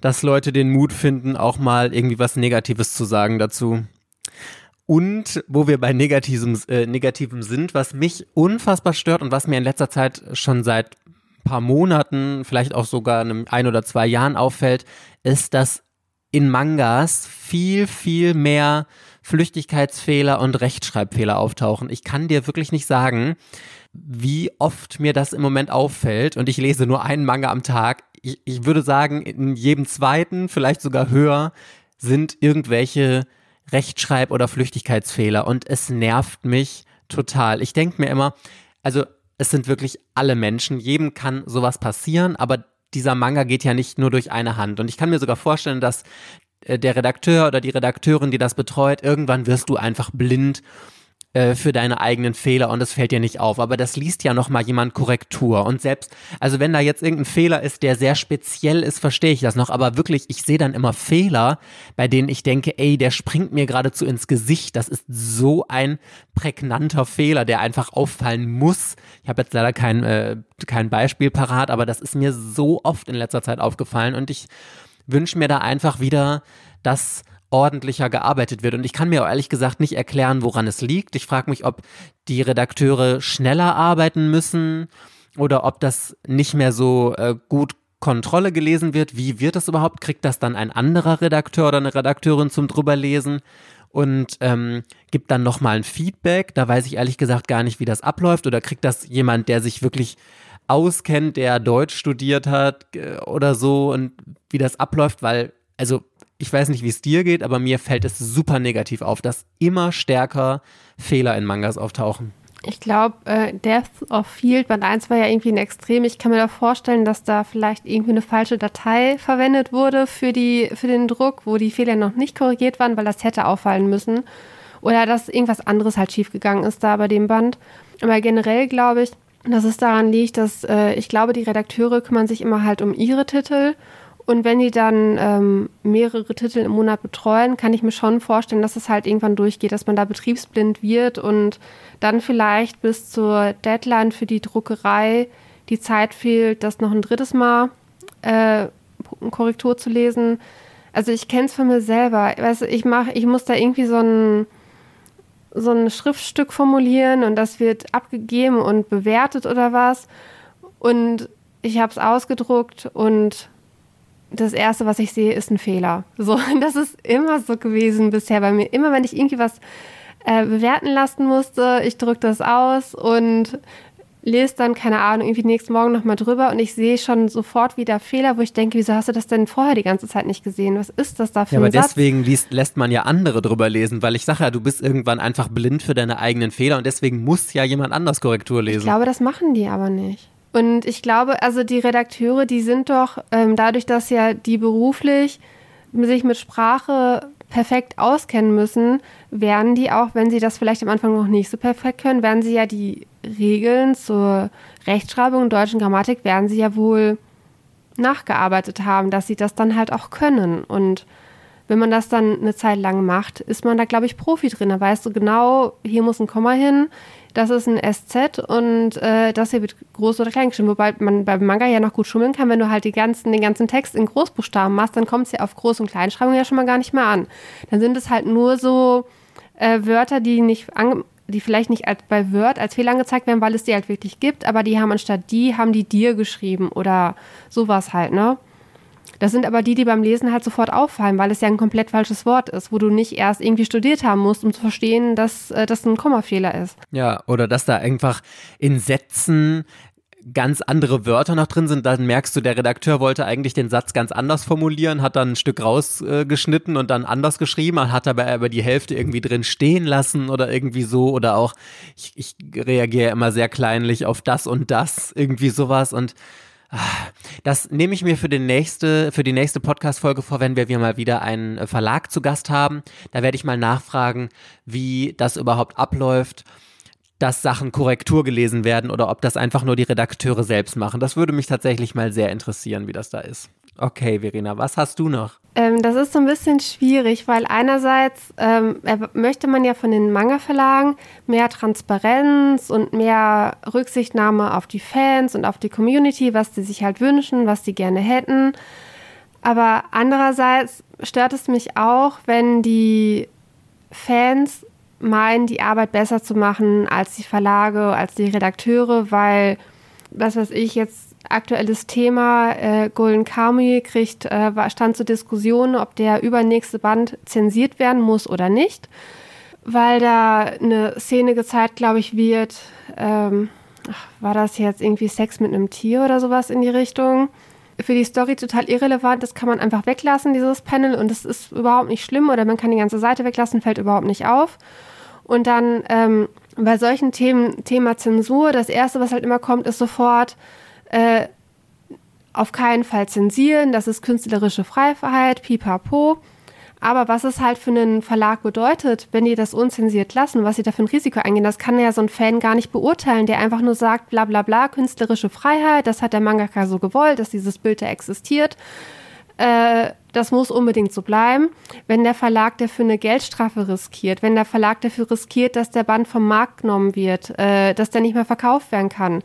dass Leute den Mut finden, auch mal irgendwie was Negatives zu sagen dazu. Und wo wir bei Negativem, äh, Negativem sind, was mich unfassbar stört und was mir in letzter Zeit schon seit ein paar Monaten, vielleicht auch sogar einem ein oder zwei Jahren auffällt, ist, dass in Mangas viel, viel mehr Flüchtigkeitsfehler und Rechtschreibfehler auftauchen. Ich kann dir wirklich nicht sagen, wie oft mir das im Moment auffällt und ich lese nur einen Manga am Tag ich, ich würde sagen, in jedem zweiten, vielleicht sogar höher, sind irgendwelche Rechtschreib- oder Flüchtigkeitsfehler. Und es nervt mich total. Ich denke mir immer, also es sind wirklich alle Menschen, jedem kann sowas passieren, aber dieser Manga geht ja nicht nur durch eine Hand. Und ich kann mir sogar vorstellen, dass äh, der Redakteur oder die Redakteurin, die das betreut, irgendwann wirst du einfach blind äh, für deine eigenen Fehler und es fällt dir nicht auf. Aber das liest ja nochmal jemand Korrektur. Und selbst, also wenn da jetzt irgendein Fehler ist, der sehr speziell ist, verstehe ich das noch. Aber wirklich, ich sehe dann immer Fehler, bei denen ich denke, ey, der springt mir geradezu ins Gesicht. Das ist so ein prägnanter Fehler, der einfach auffallen muss. Ich habe jetzt leider kein, äh, kein Beispiel parat, aber das ist mir so oft in letzter Zeit aufgefallen und ich wünsche mir da einfach wieder, dass ordentlicher gearbeitet wird. Und ich kann mir ehrlich gesagt nicht erklären, woran es liegt. Ich frage mich, ob die Redakteure schneller arbeiten müssen oder ob das nicht mehr so äh, gut Kontrolle gelesen wird. Wie wird das überhaupt? Kriegt das dann ein anderer Redakteur oder eine Redakteurin zum drüberlesen? und ähm, gibt dann nochmal ein Feedback. Da weiß ich ehrlich gesagt gar nicht, wie das abläuft. Oder kriegt das jemand, der sich wirklich auskennt, der Deutsch studiert hat äh, oder so und wie das abläuft, weil, also ich weiß nicht, wie es dir geht, aber mir fällt es super negativ auf, dass immer stärker Fehler in Mangas auftauchen. Ich glaube, äh, Death of Field Band 1 war ja irgendwie ein Extrem. Ich kann mir da vorstellen, dass da vielleicht irgendwie eine falsche Datei verwendet wurde für, die, für den Druck, wo die Fehler noch nicht korrigiert waren, weil das hätte auffallen müssen. Oder dass irgendwas anderes halt schiefgegangen ist da bei dem Band. Aber generell glaube ich, dass es daran liegt, dass äh, ich glaube, die Redakteure kümmern sich immer halt um ihre Titel und wenn die dann ähm, mehrere Titel im Monat betreuen, kann ich mir schon vorstellen, dass es halt irgendwann durchgeht, dass man da betriebsblind wird und dann vielleicht bis zur Deadline für die Druckerei die Zeit fehlt, das noch ein drittes Mal äh, Korrektur zu lesen. Also ich kenne es von mir selber. Weißt ich mache, ich muss da irgendwie so ein so ein Schriftstück formulieren und das wird abgegeben und bewertet oder was. Und ich habe es ausgedruckt und das Erste, was ich sehe, ist ein Fehler. So, *laughs* das ist immer so gewesen bisher bei mir. Immer wenn ich irgendwie was äh, bewerten lassen musste, ich drücke das aus und lese dann, keine Ahnung, irgendwie nächsten Morgen nochmal drüber und ich sehe schon sofort wieder Fehler, wo ich denke, wieso hast du das denn vorher die ganze Zeit nicht gesehen? Was ist das da für ja, ein aber Satz? deswegen liest, lässt man ja andere drüber lesen, weil ich sage ja, du bist irgendwann einfach blind für deine eigenen Fehler und deswegen muss ja jemand anders Korrektur lesen. Ich glaube, das machen die aber nicht. Und ich glaube, also die Redakteure, die sind doch ähm, dadurch, dass ja die beruflich sich mit Sprache perfekt auskennen müssen, werden die auch, wenn sie das vielleicht am Anfang noch nicht so perfekt können, werden sie ja die Regeln zur Rechtschreibung und deutschen Grammatik werden sie ja wohl nachgearbeitet haben, dass sie das dann halt auch können. Und wenn man das dann eine Zeit lang macht, ist man da, glaube ich, Profi drin. Da weißt du genau, hier muss ein Komma hin, das ist ein SZ und äh, das hier wird groß oder klein geschrieben. Wobei man beim Manga ja noch gut schummeln kann, wenn du halt ganzen, den ganzen Text in Großbuchstaben machst, dann kommt es ja auf Groß- und Kleinschreibung ja schon mal gar nicht mehr an. Dann sind es halt nur so äh, Wörter, die nicht die vielleicht nicht als, bei Word als Fehler angezeigt werden, weil es die halt wirklich gibt, aber die haben anstatt die, haben die dir geschrieben oder sowas halt, ne? Das sind aber die, die beim Lesen halt sofort auffallen, weil es ja ein komplett falsches Wort ist, wo du nicht erst irgendwie studiert haben musst, um zu verstehen, dass äh, das ein Kommafehler ist. Ja, oder dass da einfach in Sätzen ganz andere Wörter noch drin sind, dann merkst du, der Redakteur wollte eigentlich den Satz ganz anders formulieren, hat dann ein Stück rausgeschnitten und dann anders geschrieben, hat aber aber die Hälfte irgendwie drin stehen lassen oder irgendwie so. Oder auch, ich, ich reagiere immer sehr kleinlich auf das und das, irgendwie sowas. Und das nehme ich mir für, den nächste, für die nächste Podcast-Folge vor, wenn wir, wir mal wieder einen äh, Verlag zu Gast haben. Da werde ich mal nachfragen, wie das überhaupt abläuft, dass Sachen Korrektur gelesen werden oder ob das einfach nur die Redakteure selbst machen. Das würde mich tatsächlich mal sehr interessieren, wie das da ist. Okay, Verena, was hast du noch? Ähm, das ist so ein bisschen schwierig, weil einerseits ähm, möchte man ja von den Manga-Verlagen mehr Transparenz und mehr Rücksichtnahme auf die Fans und auf die Community, was sie sich halt wünschen, was sie gerne hätten. Aber andererseits stört es mich auch, wenn die Fans meinen, die Arbeit besser zu machen als die Verlage, als die Redakteure, weil, was weiß ich, jetzt aktuelles Thema. Äh, Golden Kamuy kriegt, äh, stand zur Diskussion, ob der übernächste Band zensiert werden muss oder nicht, weil da eine Szene gezeigt, glaube ich, wird. Ähm, ach, war das jetzt irgendwie Sex mit einem Tier oder sowas in die Richtung? Für die Story total irrelevant, das kann man einfach weglassen, dieses Panel, und das ist überhaupt nicht schlimm oder man kann die ganze Seite weglassen, fällt überhaupt nicht auf. Und dann ähm, bei solchen Themen, Thema Zensur, das erste, was halt immer kommt, ist sofort, äh, auf keinen Fall zensieren, das ist künstlerische Freiheit, pipapo. Aber was es halt für einen Verlag bedeutet, wenn die das unzensiert lassen, was sie da für ein Risiko eingehen, das kann ja so ein Fan gar nicht beurteilen, der einfach nur sagt, bla bla bla, künstlerische Freiheit, das hat der Mangaka so gewollt, dass dieses Bild da existiert. Äh, das muss unbedingt so bleiben. Wenn der Verlag dafür eine Geldstrafe riskiert, wenn der Verlag dafür riskiert, dass der Band vom Markt genommen wird, äh, dass der nicht mehr verkauft werden kann,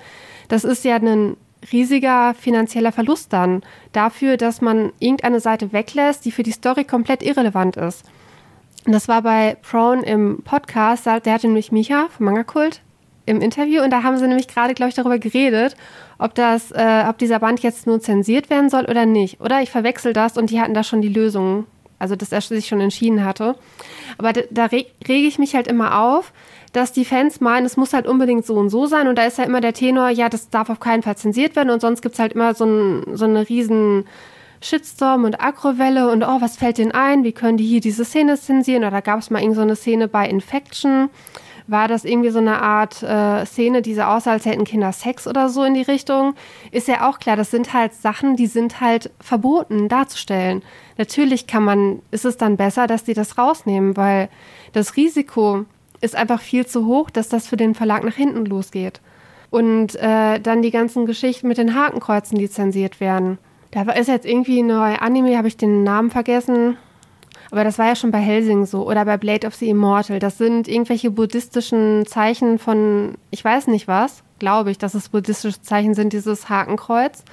das ist ja ein riesiger finanzieller Verlust dann dafür, dass man irgendeine Seite weglässt, die für die Story komplett irrelevant ist. Und das war bei Prone im Podcast, der hatte nämlich Micha vom Manga Kult im Interview und da haben sie nämlich gerade, glaube ich, darüber geredet, ob das, äh, ob dieser Band jetzt nur zensiert werden soll oder nicht. Oder ich verwechsel das und die hatten da schon die Lösung, also dass er sich schon entschieden hatte. Aber da, da rege ich mich halt immer auf, dass die Fans meinen, es muss halt unbedingt so und so sein. Und da ist ja immer der Tenor, ja, das darf auf keinen Fall zensiert werden. Und sonst gibt es halt immer so, ein, so eine riesen Shitstorm und Agrowelle und oh, was fällt denen ein? Wie können die hier diese Szene zensieren? Oder gab es mal irgend so eine Szene bei Infection? War das irgendwie so eine Art äh, Szene, die so aussah, als hätten Kinder Sex oder so in die Richtung? Ist ja auch klar, das sind halt Sachen, die sind halt verboten darzustellen. Natürlich kann man, ist es dann besser, dass die das rausnehmen, weil das Risiko, ist einfach viel zu hoch, dass das für den Verlag nach hinten losgeht. Und äh, dann die ganzen Geschichten mit den Hakenkreuzen lizenziert werden. Da ist jetzt irgendwie ein neuer Anime, habe ich den Namen vergessen. Aber das war ja schon bei Helsing so oder bei Blade of the Immortal. Das sind irgendwelche buddhistischen Zeichen von, ich weiß nicht was, glaube ich, dass es buddhistische Zeichen sind, dieses Hakenkreuz.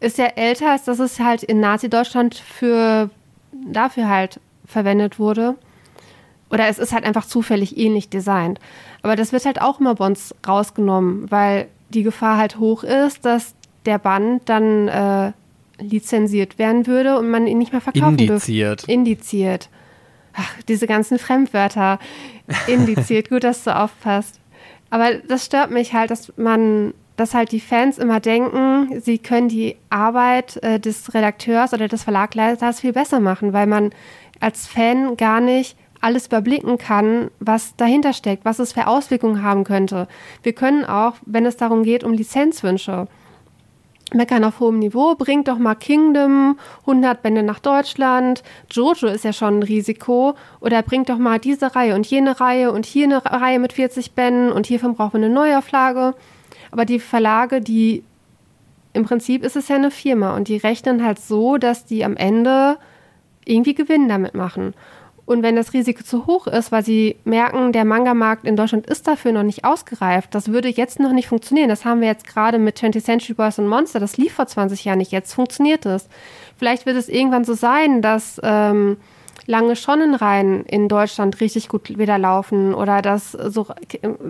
Ist ja älter, als dass es halt in Nazi-Deutschland für, dafür halt verwendet wurde. Oder es ist halt einfach zufällig ähnlich designt. Aber das wird halt auch immer bei uns rausgenommen, weil die Gefahr halt hoch ist, dass der Band dann äh, lizenziert werden würde und man ihn nicht mehr verkaufen Indiziert. dürfte. Indiziert. Ach, diese ganzen Fremdwörter. *laughs* Indiziert. Gut, dass du aufpasst. Aber das stört mich halt, dass man, dass halt die Fans immer denken, sie können die Arbeit äh, des Redakteurs oder des Verlagleiters viel besser machen, weil man als Fan gar nicht alles überblicken kann, was dahinter steckt, was es für Auswirkungen haben könnte. Wir können auch, wenn es darum geht, um Lizenzwünsche, meckern auf hohem Niveau, bringt doch mal Kingdom 100 Bände nach Deutschland, Jojo ist ja schon ein Risiko, oder bringt doch mal diese Reihe und jene Reihe und hier eine Reihe mit 40 Bänden und hiervon brauchen wir eine Neuauflage. Aber die Verlage, die im Prinzip ist es ja eine Firma und die rechnen halt so, dass die am Ende irgendwie Gewinn damit machen. Und wenn das Risiko zu hoch ist, weil sie merken, der Manga-Markt in Deutschland ist dafür noch nicht ausgereift, das würde jetzt noch nicht funktionieren. Das haben wir jetzt gerade mit 20th Century Boys und Monster. Das lief vor 20 Jahren nicht. Jetzt funktioniert es. Vielleicht wird es irgendwann so sein, dass ähm, lange Schonenreihen in Deutschland richtig gut wieder laufen oder dass so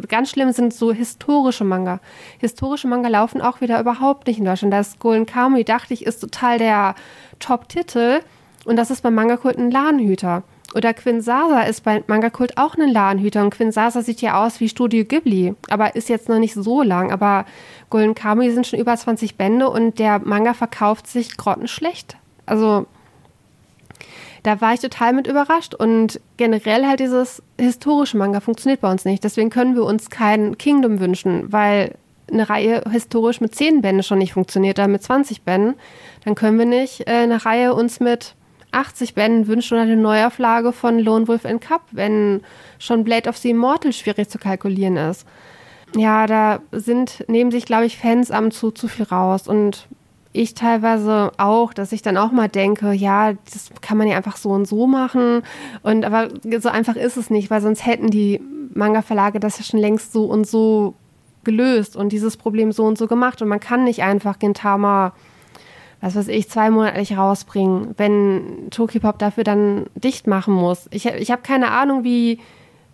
ganz schlimm sind so historische Manga. Historische Manga laufen auch wieder überhaupt nicht in Deutschland. Das Golden Kamuy, dachte ich, ist total der Top-Titel und das ist beim Manga-Kult ein Ladenhüter. Oder Quinn Sasa ist bei Manga Kult auch ein Ladenhüter. Und Quinn Sasa sieht ja aus wie Studio Ghibli, aber ist jetzt noch nicht so lang. Aber Golden Kamuy sind schon über 20 Bände und der Manga verkauft sich grottenschlecht. Also da war ich total mit überrascht. Und generell halt dieses historische Manga funktioniert bei uns nicht. Deswegen können wir uns kein Kingdom wünschen, weil eine Reihe historisch mit 10 Bänden schon nicht funktioniert, da mit 20 Bänden. Dann können wir nicht äh, eine Reihe uns mit 80 Bänden wünschen oder eine Neuauflage von Lone Wolf and Cup, wenn schon Blade of the Immortal schwierig zu kalkulieren ist. Ja, da sind, nehmen sich, glaube ich, Fans am zu zu viel raus und ich teilweise auch, dass ich dann auch mal denke, ja, das kann man ja einfach so und so machen. Und aber so einfach ist es nicht, weil sonst hätten die Manga-Verlage das ja schon längst so und so gelöst und dieses Problem so und so gemacht. Und man kann nicht einfach Gintama was weiß ich, zweimonatlich rausbringen, wenn Tokyopop dafür dann dicht machen muss. Ich, ich habe keine Ahnung, wie,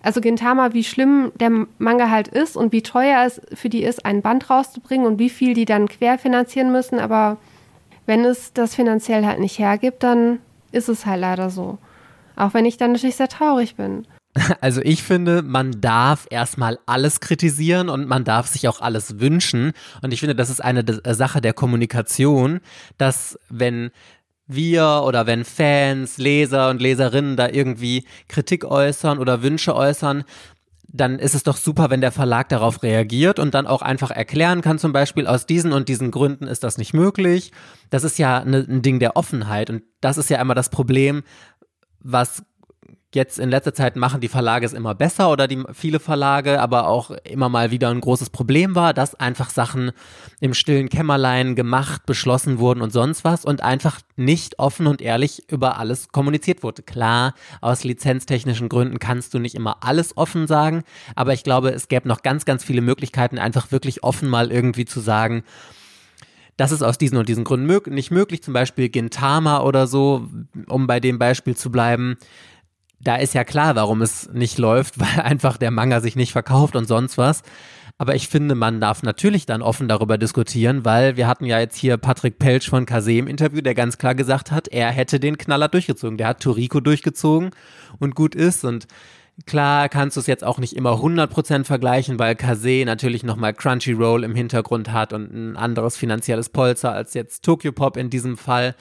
also Gintama, wie schlimm der Manga halt ist und wie teuer es für die ist, ein Band rauszubringen und wie viel die dann querfinanzieren müssen. Aber wenn es das finanziell halt nicht hergibt, dann ist es halt leider so. Auch wenn ich dann natürlich sehr traurig bin. *laughs* Also ich finde, man darf erstmal alles kritisieren und man darf sich auch alles wünschen. Und ich finde, das ist eine äh, Sache der Kommunikation, dass wenn wir oder wenn Fans, Leser und Leserinnen da irgendwie Kritik äußern oder Wünsche äußern, dann ist es doch super, wenn der Verlag darauf reagiert und dann auch einfach erklären kann, zum Beispiel aus diesen und diesen Gründen ist das nicht möglich. Das ist ja ne, ein Ding der Offenheit und das ist ja immer das Problem, was jetzt in letzter Zeit machen die Verlage es immer besser oder die viele Verlage, aber auch immer mal wieder ein großes Problem war, dass einfach Sachen im stillen Kämmerlein gemacht, beschlossen wurden und sonst was und einfach nicht offen und ehrlich über alles kommuniziert wurde. Klar, aus lizenztechnischen Gründen kannst du nicht immer alles offen sagen, aber ich glaube, es gäbe noch ganz, ganz viele Möglichkeiten, einfach wirklich offen mal irgendwie zu sagen, das ist aus diesen und diesen Gründen mög nicht möglich, zum Beispiel Gintama oder so, um bei dem Beispiel zu bleiben da ist ja klar, warum es nicht läuft, *laughs* weil einfach der Manga sich nicht verkauft und sonst was. Aber ich finde, man darf natürlich dann offen darüber diskutieren, weil wir hatten ja jetzt hier Patrick Pelsch von Kase im Interview, der ganz klar gesagt hat, er hätte den Knaller durchgezogen. Der hat Toriko durchgezogen und gut ist. Und klar kannst du es jetzt auch nicht immer 100% vergleichen, weil Kase natürlich nochmal Crunchyroll im Hintergrund hat und ein anderes finanzielles Polster als jetzt Tokyo Pop in diesem Fall.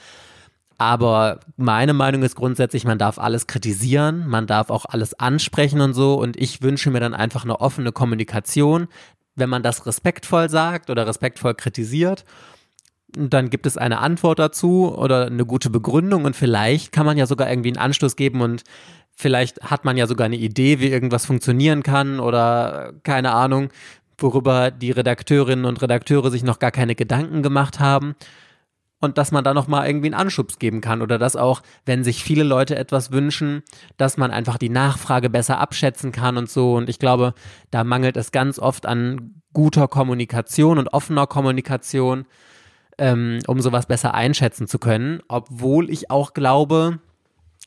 Aber meine Meinung ist grundsätzlich, man darf alles kritisieren, man darf auch alles ansprechen und so. Und ich wünsche mir dann einfach eine offene Kommunikation. Wenn man das respektvoll sagt oder respektvoll kritisiert, dann gibt es eine Antwort dazu oder eine gute Begründung und vielleicht kann man ja sogar irgendwie einen Anstoß geben und vielleicht hat man ja sogar eine Idee, wie irgendwas funktionieren kann oder keine Ahnung, worüber die Redakteurinnen und Redakteure sich noch gar keine Gedanken gemacht haben und dass man da nochmal irgendwie einen Anschubs geben kann oder dass auch, wenn sich viele Leute etwas wünschen, dass man einfach die Nachfrage besser abschätzen kann und so. Und ich glaube, da mangelt es ganz oft an guter Kommunikation und offener Kommunikation, ähm, um sowas besser einschätzen zu können. Obwohl ich auch glaube,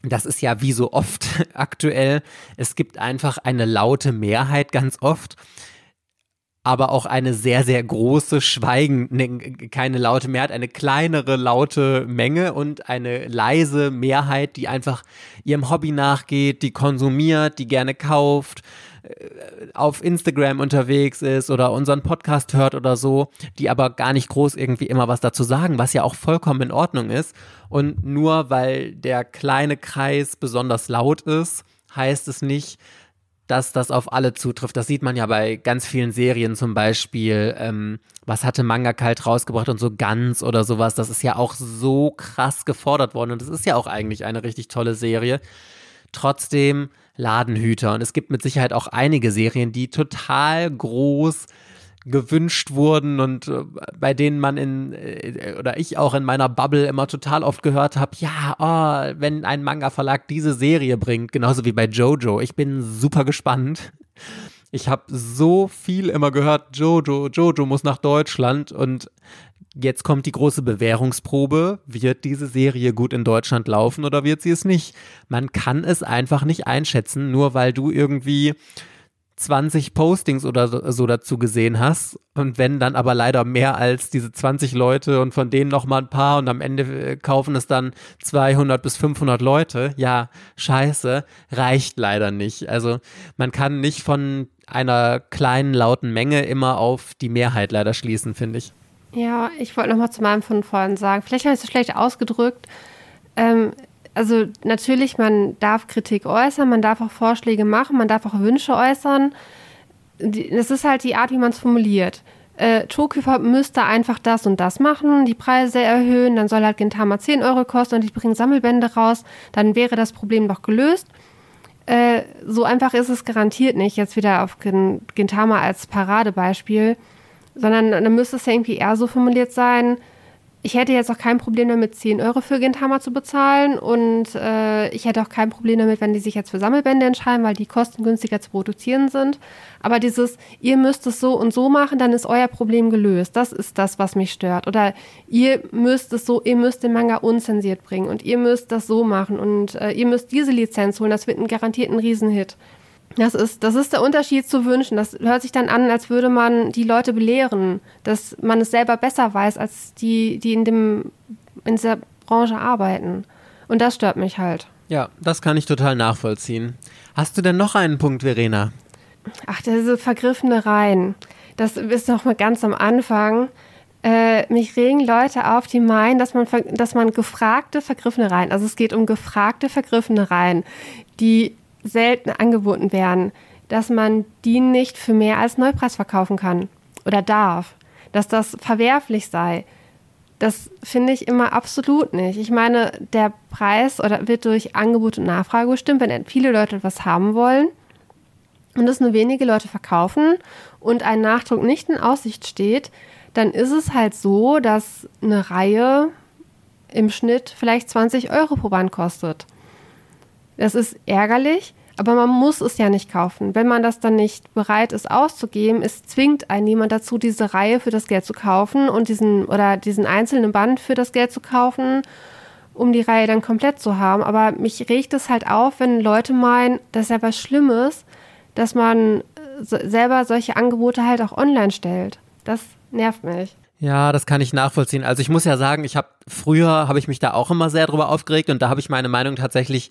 das ist ja wie so oft *laughs* aktuell, es gibt einfach eine laute Mehrheit ganz oft, aber auch eine sehr, sehr große Schweigen, ne, keine laute Mehrheit, eine kleinere laute Menge und eine leise Mehrheit, die einfach ihrem Hobby nachgeht, die konsumiert, die gerne kauft, äh, auf Instagram unterwegs ist oder unseren Podcast hört oder so, die aber gar nicht groß irgendwie immer was dazu sagen, was ja auch vollkommen in Ordnung ist. Und nur weil der kleine Kreis besonders laut ist, heißt es nicht, dass das auf alle zutrifft. Das sieht man ja bei ganz vielen Serien zum Beispiel. Ähm, was hatte Manga Kalt rausgebracht und so ganz oder sowas. Das ist ja auch so krass gefordert worden und das ist ja auch eigentlich eine richtig tolle Serie. Trotzdem Ladenhüter und es gibt mit Sicherheit auch einige Serien, die total groß gewünscht wurden und äh, bei denen man in äh, oder ich auch in meiner Bubble immer total oft gehört habe, ja, oh, wenn ein Manga Verlag diese Serie bringt, genauso wie bei Jojo. Ich bin super gespannt. Ich habe so viel immer gehört, Jojo, Jojo muss nach Deutschland und jetzt kommt die große Bewährungsprobe. Wird diese Serie gut in Deutschland laufen oder wird sie es nicht? Man kann es einfach nicht einschätzen, nur weil du irgendwie 20 Postings oder so dazu gesehen hast und wenn dann aber leider mehr als diese 20 Leute und von denen noch mal ein paar und am Ende äh, kaufen es dann 200 bis 500 Leute, ja, scheiße, reicht leider nicht. Also man kann nicht von einer kleinen lauten Menge immer auf die Mehrheit leider schließen, finde ich. Ja, ich wollte noch mal zu meinem von vorhin sagen, vielleicht habe ich es schlecht ausgedrückt. Ähm, also natürlich, man darf Kritik äußern, man darf auch Vorschläge machen, man darf auch Wünsche äußern. Das ist halt die Art, wie man es formuliert. Äh, Tokyo müsste einfach das und das machen, die Preise erhöhen, dann soll halt Gintama 10 Euro kosten und ich bringe Sammelbände raus, dann wäre das Problem doch gelöst. Äh, so einfach ist es garantiert nicht, jetzt wieder auf Gintama als Paradebeispiel, sondern dann müsste es ja irgendwie eher so formuliert sein, ich hätte jetzt auch kein Problem damit, 10 Euro für Gintama zu bezahlen und äh, ich hätte auch kein Problem damit, wenn die sich jetzt für Sammelbände entscheiden, weil die kostengünstiger zu produzieren sind. Aber dieses, ihr müsst es so und so machen, dann ist euer Problem gelöst. Das ist das, was mich stört. Oder ihr müsst es so, ihr müsst den Manga unzensiert bringen und ihr müsst das so machen und äh, ihr müsst diese Lizenz holen. Das wird einen garantierten Riesenhit. Das ist, das ist der Unterschied zu wünschen. Das hört sich dann an, als würde man die Leute belehren, dass man es selber besser weiß als die, die in, dem, in dieser Branche arbeiten. Und das stört mich halt. Ja, das kann ich total nachvollziehen. Hast du denn noch einen Punkt, Verena? Ach, diese vergriffene Reihen. Das ist noch mal ganz am Anfang. Äh, mich regen Leute auf, die meinen, dass man, dass man gefragte vergriffene Reihen, also es geht um gefragte vergriffene Reihen, die selten angeboten werden, dass man die nicht für mehr als Neupreis verkaufen kann oder darf, dass das verwerflich sei. Das finde ich immer absolut nicht. Ich meine, der Preis oder wird durch Angebot und Nachfrage bestimmt, wenn viele Leute etwas haben wollen und es nur wenige Leute verkaufen und ein Nachdruck nicht in Aussicht steht, dann ist es halt so, dass eine Reihe im Schnitt vielleicht 20 Euro pro Band kostet. Das ist ärgerlich, aber man muss es ja nicht kaufen. Wenn man das dann nicht bereit ist auszugeben, es zwingt einen niemand dazu, diese Reihe für das Geld zu kaufen und diesen oder diesen einzelnen Band für das Geld zu kaufen, um die Reihe dann komplett zu haben. Aber mich regt es halt auf, wenn Leute meinen, das ist ja was Schlimmes, dass man selber solche Angebote halt auch online stellt. Das nervt mich. Ja, das kann ich nachvollziehen. Also ich muss ja sagen, ich habe früher habe ich mich da auch immer sehr drüber aufgeregt und da habe ich meine Meinung tatsächlich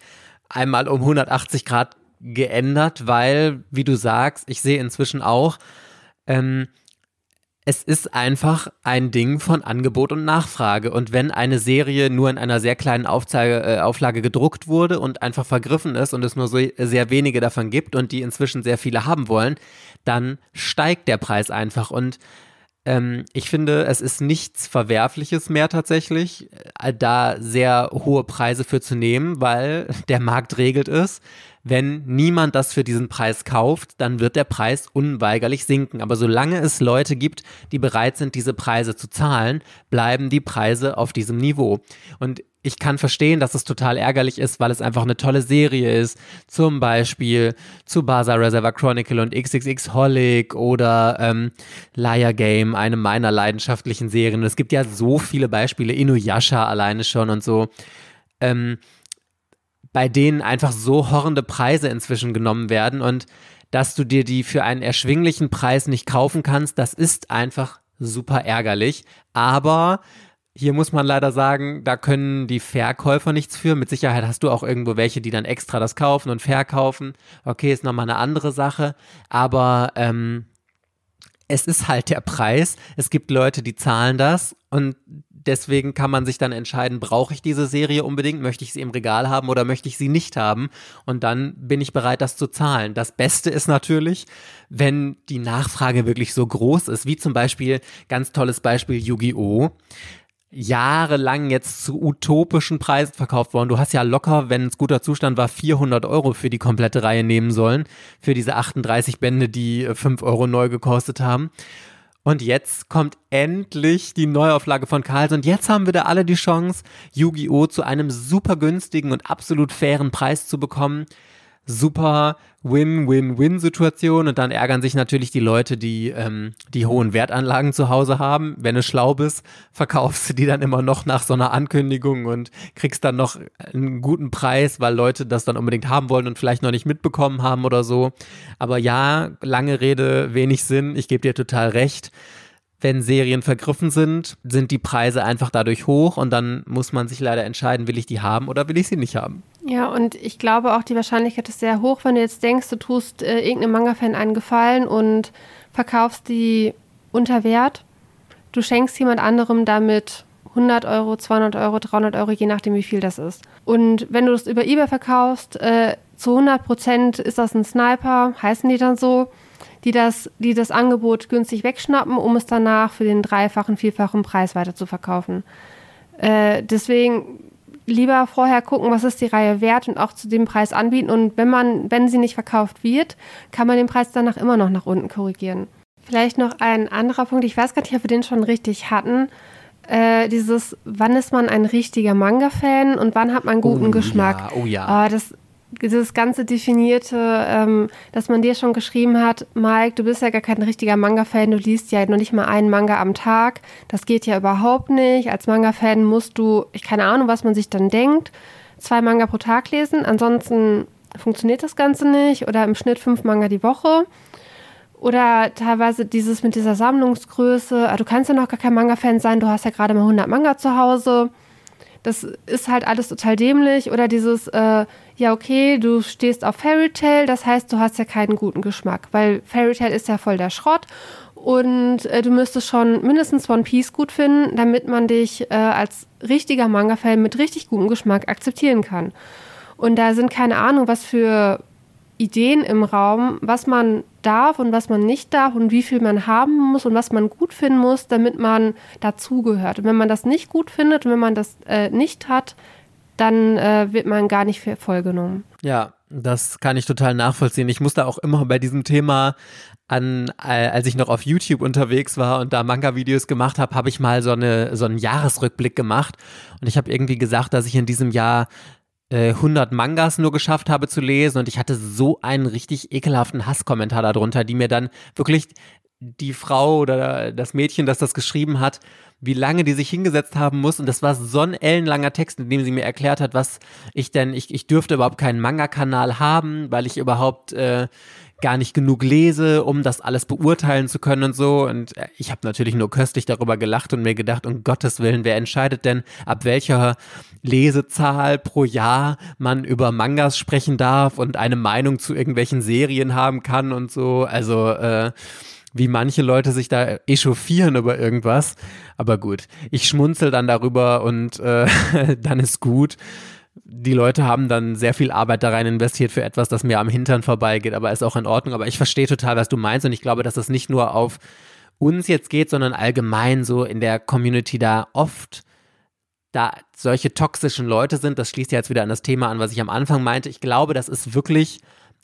einmal um 180 Grad geändert, weil, wie du sagst, ich sehe inzwischen auch, ähm, es ist einfach ein Ding von Angebot und Nachfrage. Und wenn eine Serie nur in einer sehr kleinen Aufzeige, äh, Auflage gedruckt wurde und einfach vergriffen ist und es nur so sehr wenige davon gibt und die inzwischen sehr viele haben wollen, dann steigt der Preis einfach. Und ähm, ich finde, es ist nichts Verwerfliches mehr tatsächlich, äh, da sehr hohe Preise für zu nehmen, weil *laughs* der Markt regelt es. Wenn niemand das für diesen Preis kauft, dann wird der Preis unweigerlich sinken. Aber solange es Leute gibt, die bereit sind, diese Preise zu zahlen, bleiben die Preise auf diesem Niveau. Und ich kann verstehen, dass es total ärgerlich ist, weil es einfach eine tolle Serie ist. Zum Beispiel zu Baza Reservoir Chronicle und XXX Holic oder ähm, Liar Game, eine meiner leidenschaftlichen Serien. Und es gibt ja so viele Beispiele, Inuyasha alleine schon und so. Ähm, bei denen einfach so horrende Preise inzwischen genommen werden und dass du dir die für einen erschwinglichen Preis nicht kaufen kannst, das ist einfach super ärgerlich. Aber hier muss man leider sagen, da können die Verkäufer nichts für. Mit Sicherheit hast du auch irgendwo welche, die dann extra das kaufen und verkaufen. Okay, ist nochmal eine andere Sache. Aber ähm, es ist halt der Preis. Es gibt Leute, die zahlen das und deswegen kann man sich dann entscheiden, brauche ich diese Serie unbedingt, möchte ich sie im Regal haben oder möchte ich sie nicht haben und dann bin ich bereit, das zu zahlen. Das Beste ist natürlich, wenn die Nachfrage wirklich so groß ist, wie zum Beispiel, ganz tolles Beispiel Yu-Gi-Oh! Jahrelang jetzt zu utopischen Preisen verkauft worden. Du hast ja locker, wenn es guter Zustand war, 400 Euro für die komplette Reihe nehmen sollen, für diese 38 Bände, die 5 Euro neu gekostet haben. Und jetzt kommt endlich die Neuauflage von Karls und jetzt haben wir da alle die Chance, Yu-Gi-Oh! zu einem super günstigen und absolut fairen Preis zu bekommen super Win-Win-Win-Situation und dann ärgern sich natürlich die Leute, die ähm, die hohen Wertanlagen zu Hause haben. Wenn du schlau bist, verkaufst du die dann immer noch nach so einer Ankündigung und kriegst dann noch einen guten Preis, weil Leute das dann unbedingt haben wollen und vielleicht noch nicht mitbekommen haben oder so. Aber ja, lange Rede, wenig Sinn. Ich gebe dir total recht wenn Serien vergriffen sind, sind die Preise einfach dadurch hoch und dann muss man sich leider entscheiden, will ich die haben oder will ich sie nicht haben. Ja, und ich glaube auch, die Wahrscheinlichkeit ist sehr hoch, wenn du jetzt denkst, du tust äh, irgendeinem Manga-Fan einen Gefallen und verkaufst die unter Wert. Du schenkst jemand anderem damit 100 Euro, 200 Euro, 300 Euro, je nachdem, wie viel das ist. Und wenn du das über eBay verkaufst, äh, zu 100 Prozent ist das ein Sniper, heißen die dann so die das, die das Angebot günstig wegschnappen, um es danach für den dreifachen, vierfachen Preis weiter zu verkaufen. Äh, deswegen lieber vorher gucken, was ist die Reihe wert und auch zu dem Preis anbieten. Und wenn man, wenn sie nicht verkauft wird, kann man den Preis danach immer noch nach unten korrigieren. Vielleicht noch ein anderer Punkt, ich weiß gar nicht, ob wir den schon richtig hatten. Äh, dieses, wann ist man ein richtiger Manga-Fan und wann hat man guten oh, Geschmack? Ja, oh ja. Oh, das dieses ganze definierte, ähm, dass man dir schon geschrieben hat, Mike, du bist ja gar kein richtiger Manga-Fan, du liest ja noch nicht mal einen Manga am Tag. Das geht ja überhaupt nicht. Als Manga-Fan musst du, ich keine Ahnung, was man sich dann denkt, zwei Manga pro Tag lesen. Ansonsten funktioniert das Ganze nicht. Oder im Schnitt fünf Manga die Woche. Oder teilweise dieses mit dieser Sammlungsgröße. Ah, du kannst ja noch gar kein Manga-Fan sein, du hast ja gerade mal 100 Manga zu Hause. Das ist halt alles total dämlich. Oder dieses, äh, ja, okay, du stehst auf Fairy Tale, das heißt, du hast ja keinen guten Geschmack, weil Fairy Tale ist ja voll der Schrott. Und äh, du müsstest schon mindestens One Piece gut finden, damit man dich äh, als richtiger Manga-Fan mit richtig gutem Geschmack akzeptieren kann. Und da sind keine Ahnung, was für Ideen im Raum, was man darf und was man nicht darf und wie viel man haben muss und was man gut finden muss, damit man dazugehört. Und wenn man das nicht gut findet und wenn man das äh, nicht hat, dann äh, wird man gar nicht für voll genommen. Ja, das kann ich total nachvollziehen. Ich musste auch immer bei diesem Thema an, äh, als ich noch auf YouTube unterwegs war und da Manga-Videos gemacht habe, habe ich mal so, eine, so einen Jahresrückblick gemacht und ich habe irgendwie gesagt, dass ich in diesem Jahr 100 äh, Mangas nur geschafft habe zu lesen und ich hatte so einen richtig ekelhaften Hasskommentar darunter, die mir dann wirklich die Frau oder das Mädchen, das das geschrieben hat, wie lange die sich hingesetzt haben muss. Und das war so ein ellenlanger Text, in dem sie mir erklärt hat, was ich denn, ich, ich dürfte überhaupt keinen Manga-Kanal haben, weil ich überhaupt äh, gar nicht genug lese, um das alles beurteilen zu können und so. Und äh, ich habe natürlich nur köstlich darüber gelacht und mir gedacht, um Gottes Willen, wer entscheidet denn, ab welcher Lesezahl pro Jahr man über Mangas sprechen darf und eine Meinung zu irgendwelchen Serien haben kann und so. Also äh, wie manche Leute sich da echauffieren über irgendwas. Aber gut, ich schmunzel dann darüber und äh, *laughs* dann ist gut. Die Leute haben dann sehr viel Arbeit da rein investiert für etwas, das mir am Hintern vorbeigeht, aber ist auch in Ordnung. Aber ich verstehe total, was du meinst und ich glaube, dass das nicht nur auf uns jetzt geht, sondern allgemein so in der Community da oft da solche toxischen Leute sind. Das schließt ja jetzt wieder an das Thema an, was ich am Anfang meinte. Ich glaube, das ist wirklich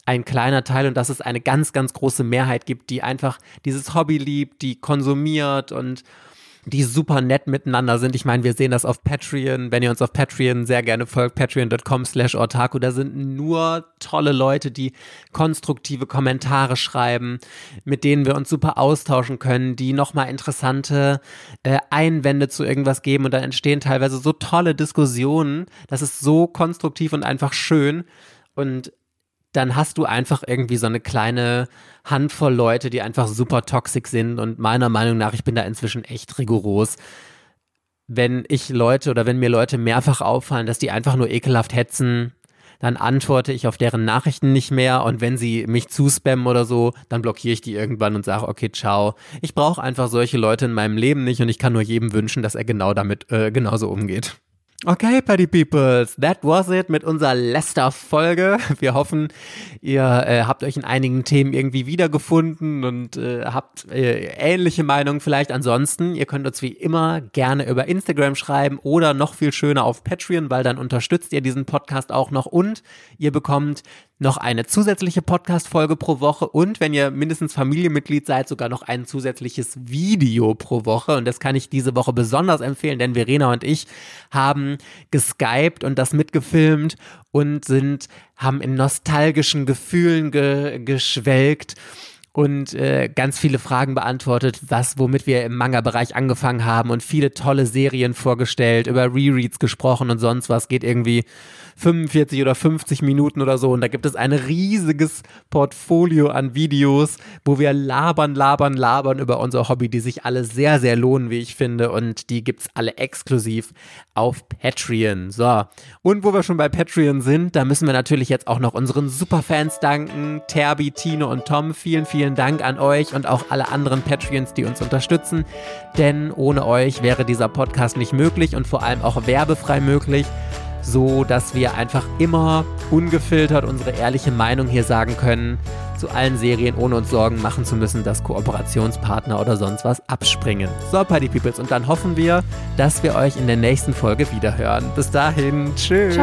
ein kleiner Teil und dass es eine ganz, ganz große Mehrheit gibt, die einfach dieses Hobby liebt, die konsumiert und die super nett miteinander sind. Ich meine, wir sehen das auf Patreon. Wenn ihr uns auf Patreon sehr gerne folgt, patreon.com slash ortaku, da sind nur tolle Leute, die konstruktive Kommentare schreiben, mit denen wir uns super austauschen können, die nochmal interessante äh, Einwände zu irgendwas geben und dann entstehen teilweise so tolle Diskussionen. Das ist so konstruktiv und einfach schön. Und dann hast du einfach irgendwie so eine kleine Handvoll Leute, die einfach super toxisch sind und meiner Meinung nach, ich bin da inzwischen echt rigoros. Wenn ich Leute oder wenn mir Leute mehrfach auffallen, dass die einfach nur ekelhaft hetzen, dann antworte ich auf deren Nachrichten nicht mehr und wenn sie mich zuspammen oder so, dann blockiere ich die irgendwann und sage, okay, ciao. Ich brauche einfach solche Leute in meinem Leben nicht und ich kann nur jedem wünschen, dass er genau damit äh, genauso umgeht. Okay, Paddy Peoples, that was it mit unserer Lester-Folge. Wir hoffen, ihr äh, habt euch in einigen Themen irgendwie wiedergefunden und äh, habt äh, ähnliche Meinungen vielleicht. Ansonsten, ihr könnt uns wie immer gerne über Instagram schreiben oder noch viel schöner auf Patreon, weil dann unterstützt ihr diesen Podcast auch noch und ihr bekommt noch eine zusätzliche Podcast-Folge pro Woche und wenn ihr mindestens Familienmitglied seid, sogar noch ein zusätzliches Video pro Woche. Und das kann ich diese Woche besonders empfehlen, denn Verena und ich haben geskypt und das mitgefilmt und sind, haben in nostalgischen Gefühlen ge geschwelgt und äh, ganz viele Fragen beantwortet, was, womit wir im Manga-Bereich angefangen haben und viele tolle Serien vorgestellt, über Rereads gesprochen und sonst was. Geht irgendwie 45 oder 50 Minuten oder so. Und da gibt es ein riesiges Portfolio an Videos, wo wir labern, labern, labern über unser Hobby, die sich alle sehr, sehr lohnen, wie ich finde. Und die gibt es alle exklusiv auf Patreon. So. Und wo wir schon bei Patreon sind, da müssen wir natürlich jetzt auch noch unseren Superfans danken. Terbi, Tino und Tom. Vielen, vielen Dank an euch und auch alle anderen Patreons, die uns unterstützen. Denn ohne euch wäre dieser Podcast nicht möglich und vor allem auch werbefrei möglich so dass wir einfach immer ungefiltert unsere ehrliche Meinung hier sagen können zu allen Serien, ohne uns Sorgen machen zu müssen, dass Kooperationspartner oder sonst was abspringen. So, Party Peoples, und dann hoffen wir, dass wir euch in der nächsten Folge wiederhören. Bis dahin, tschüss.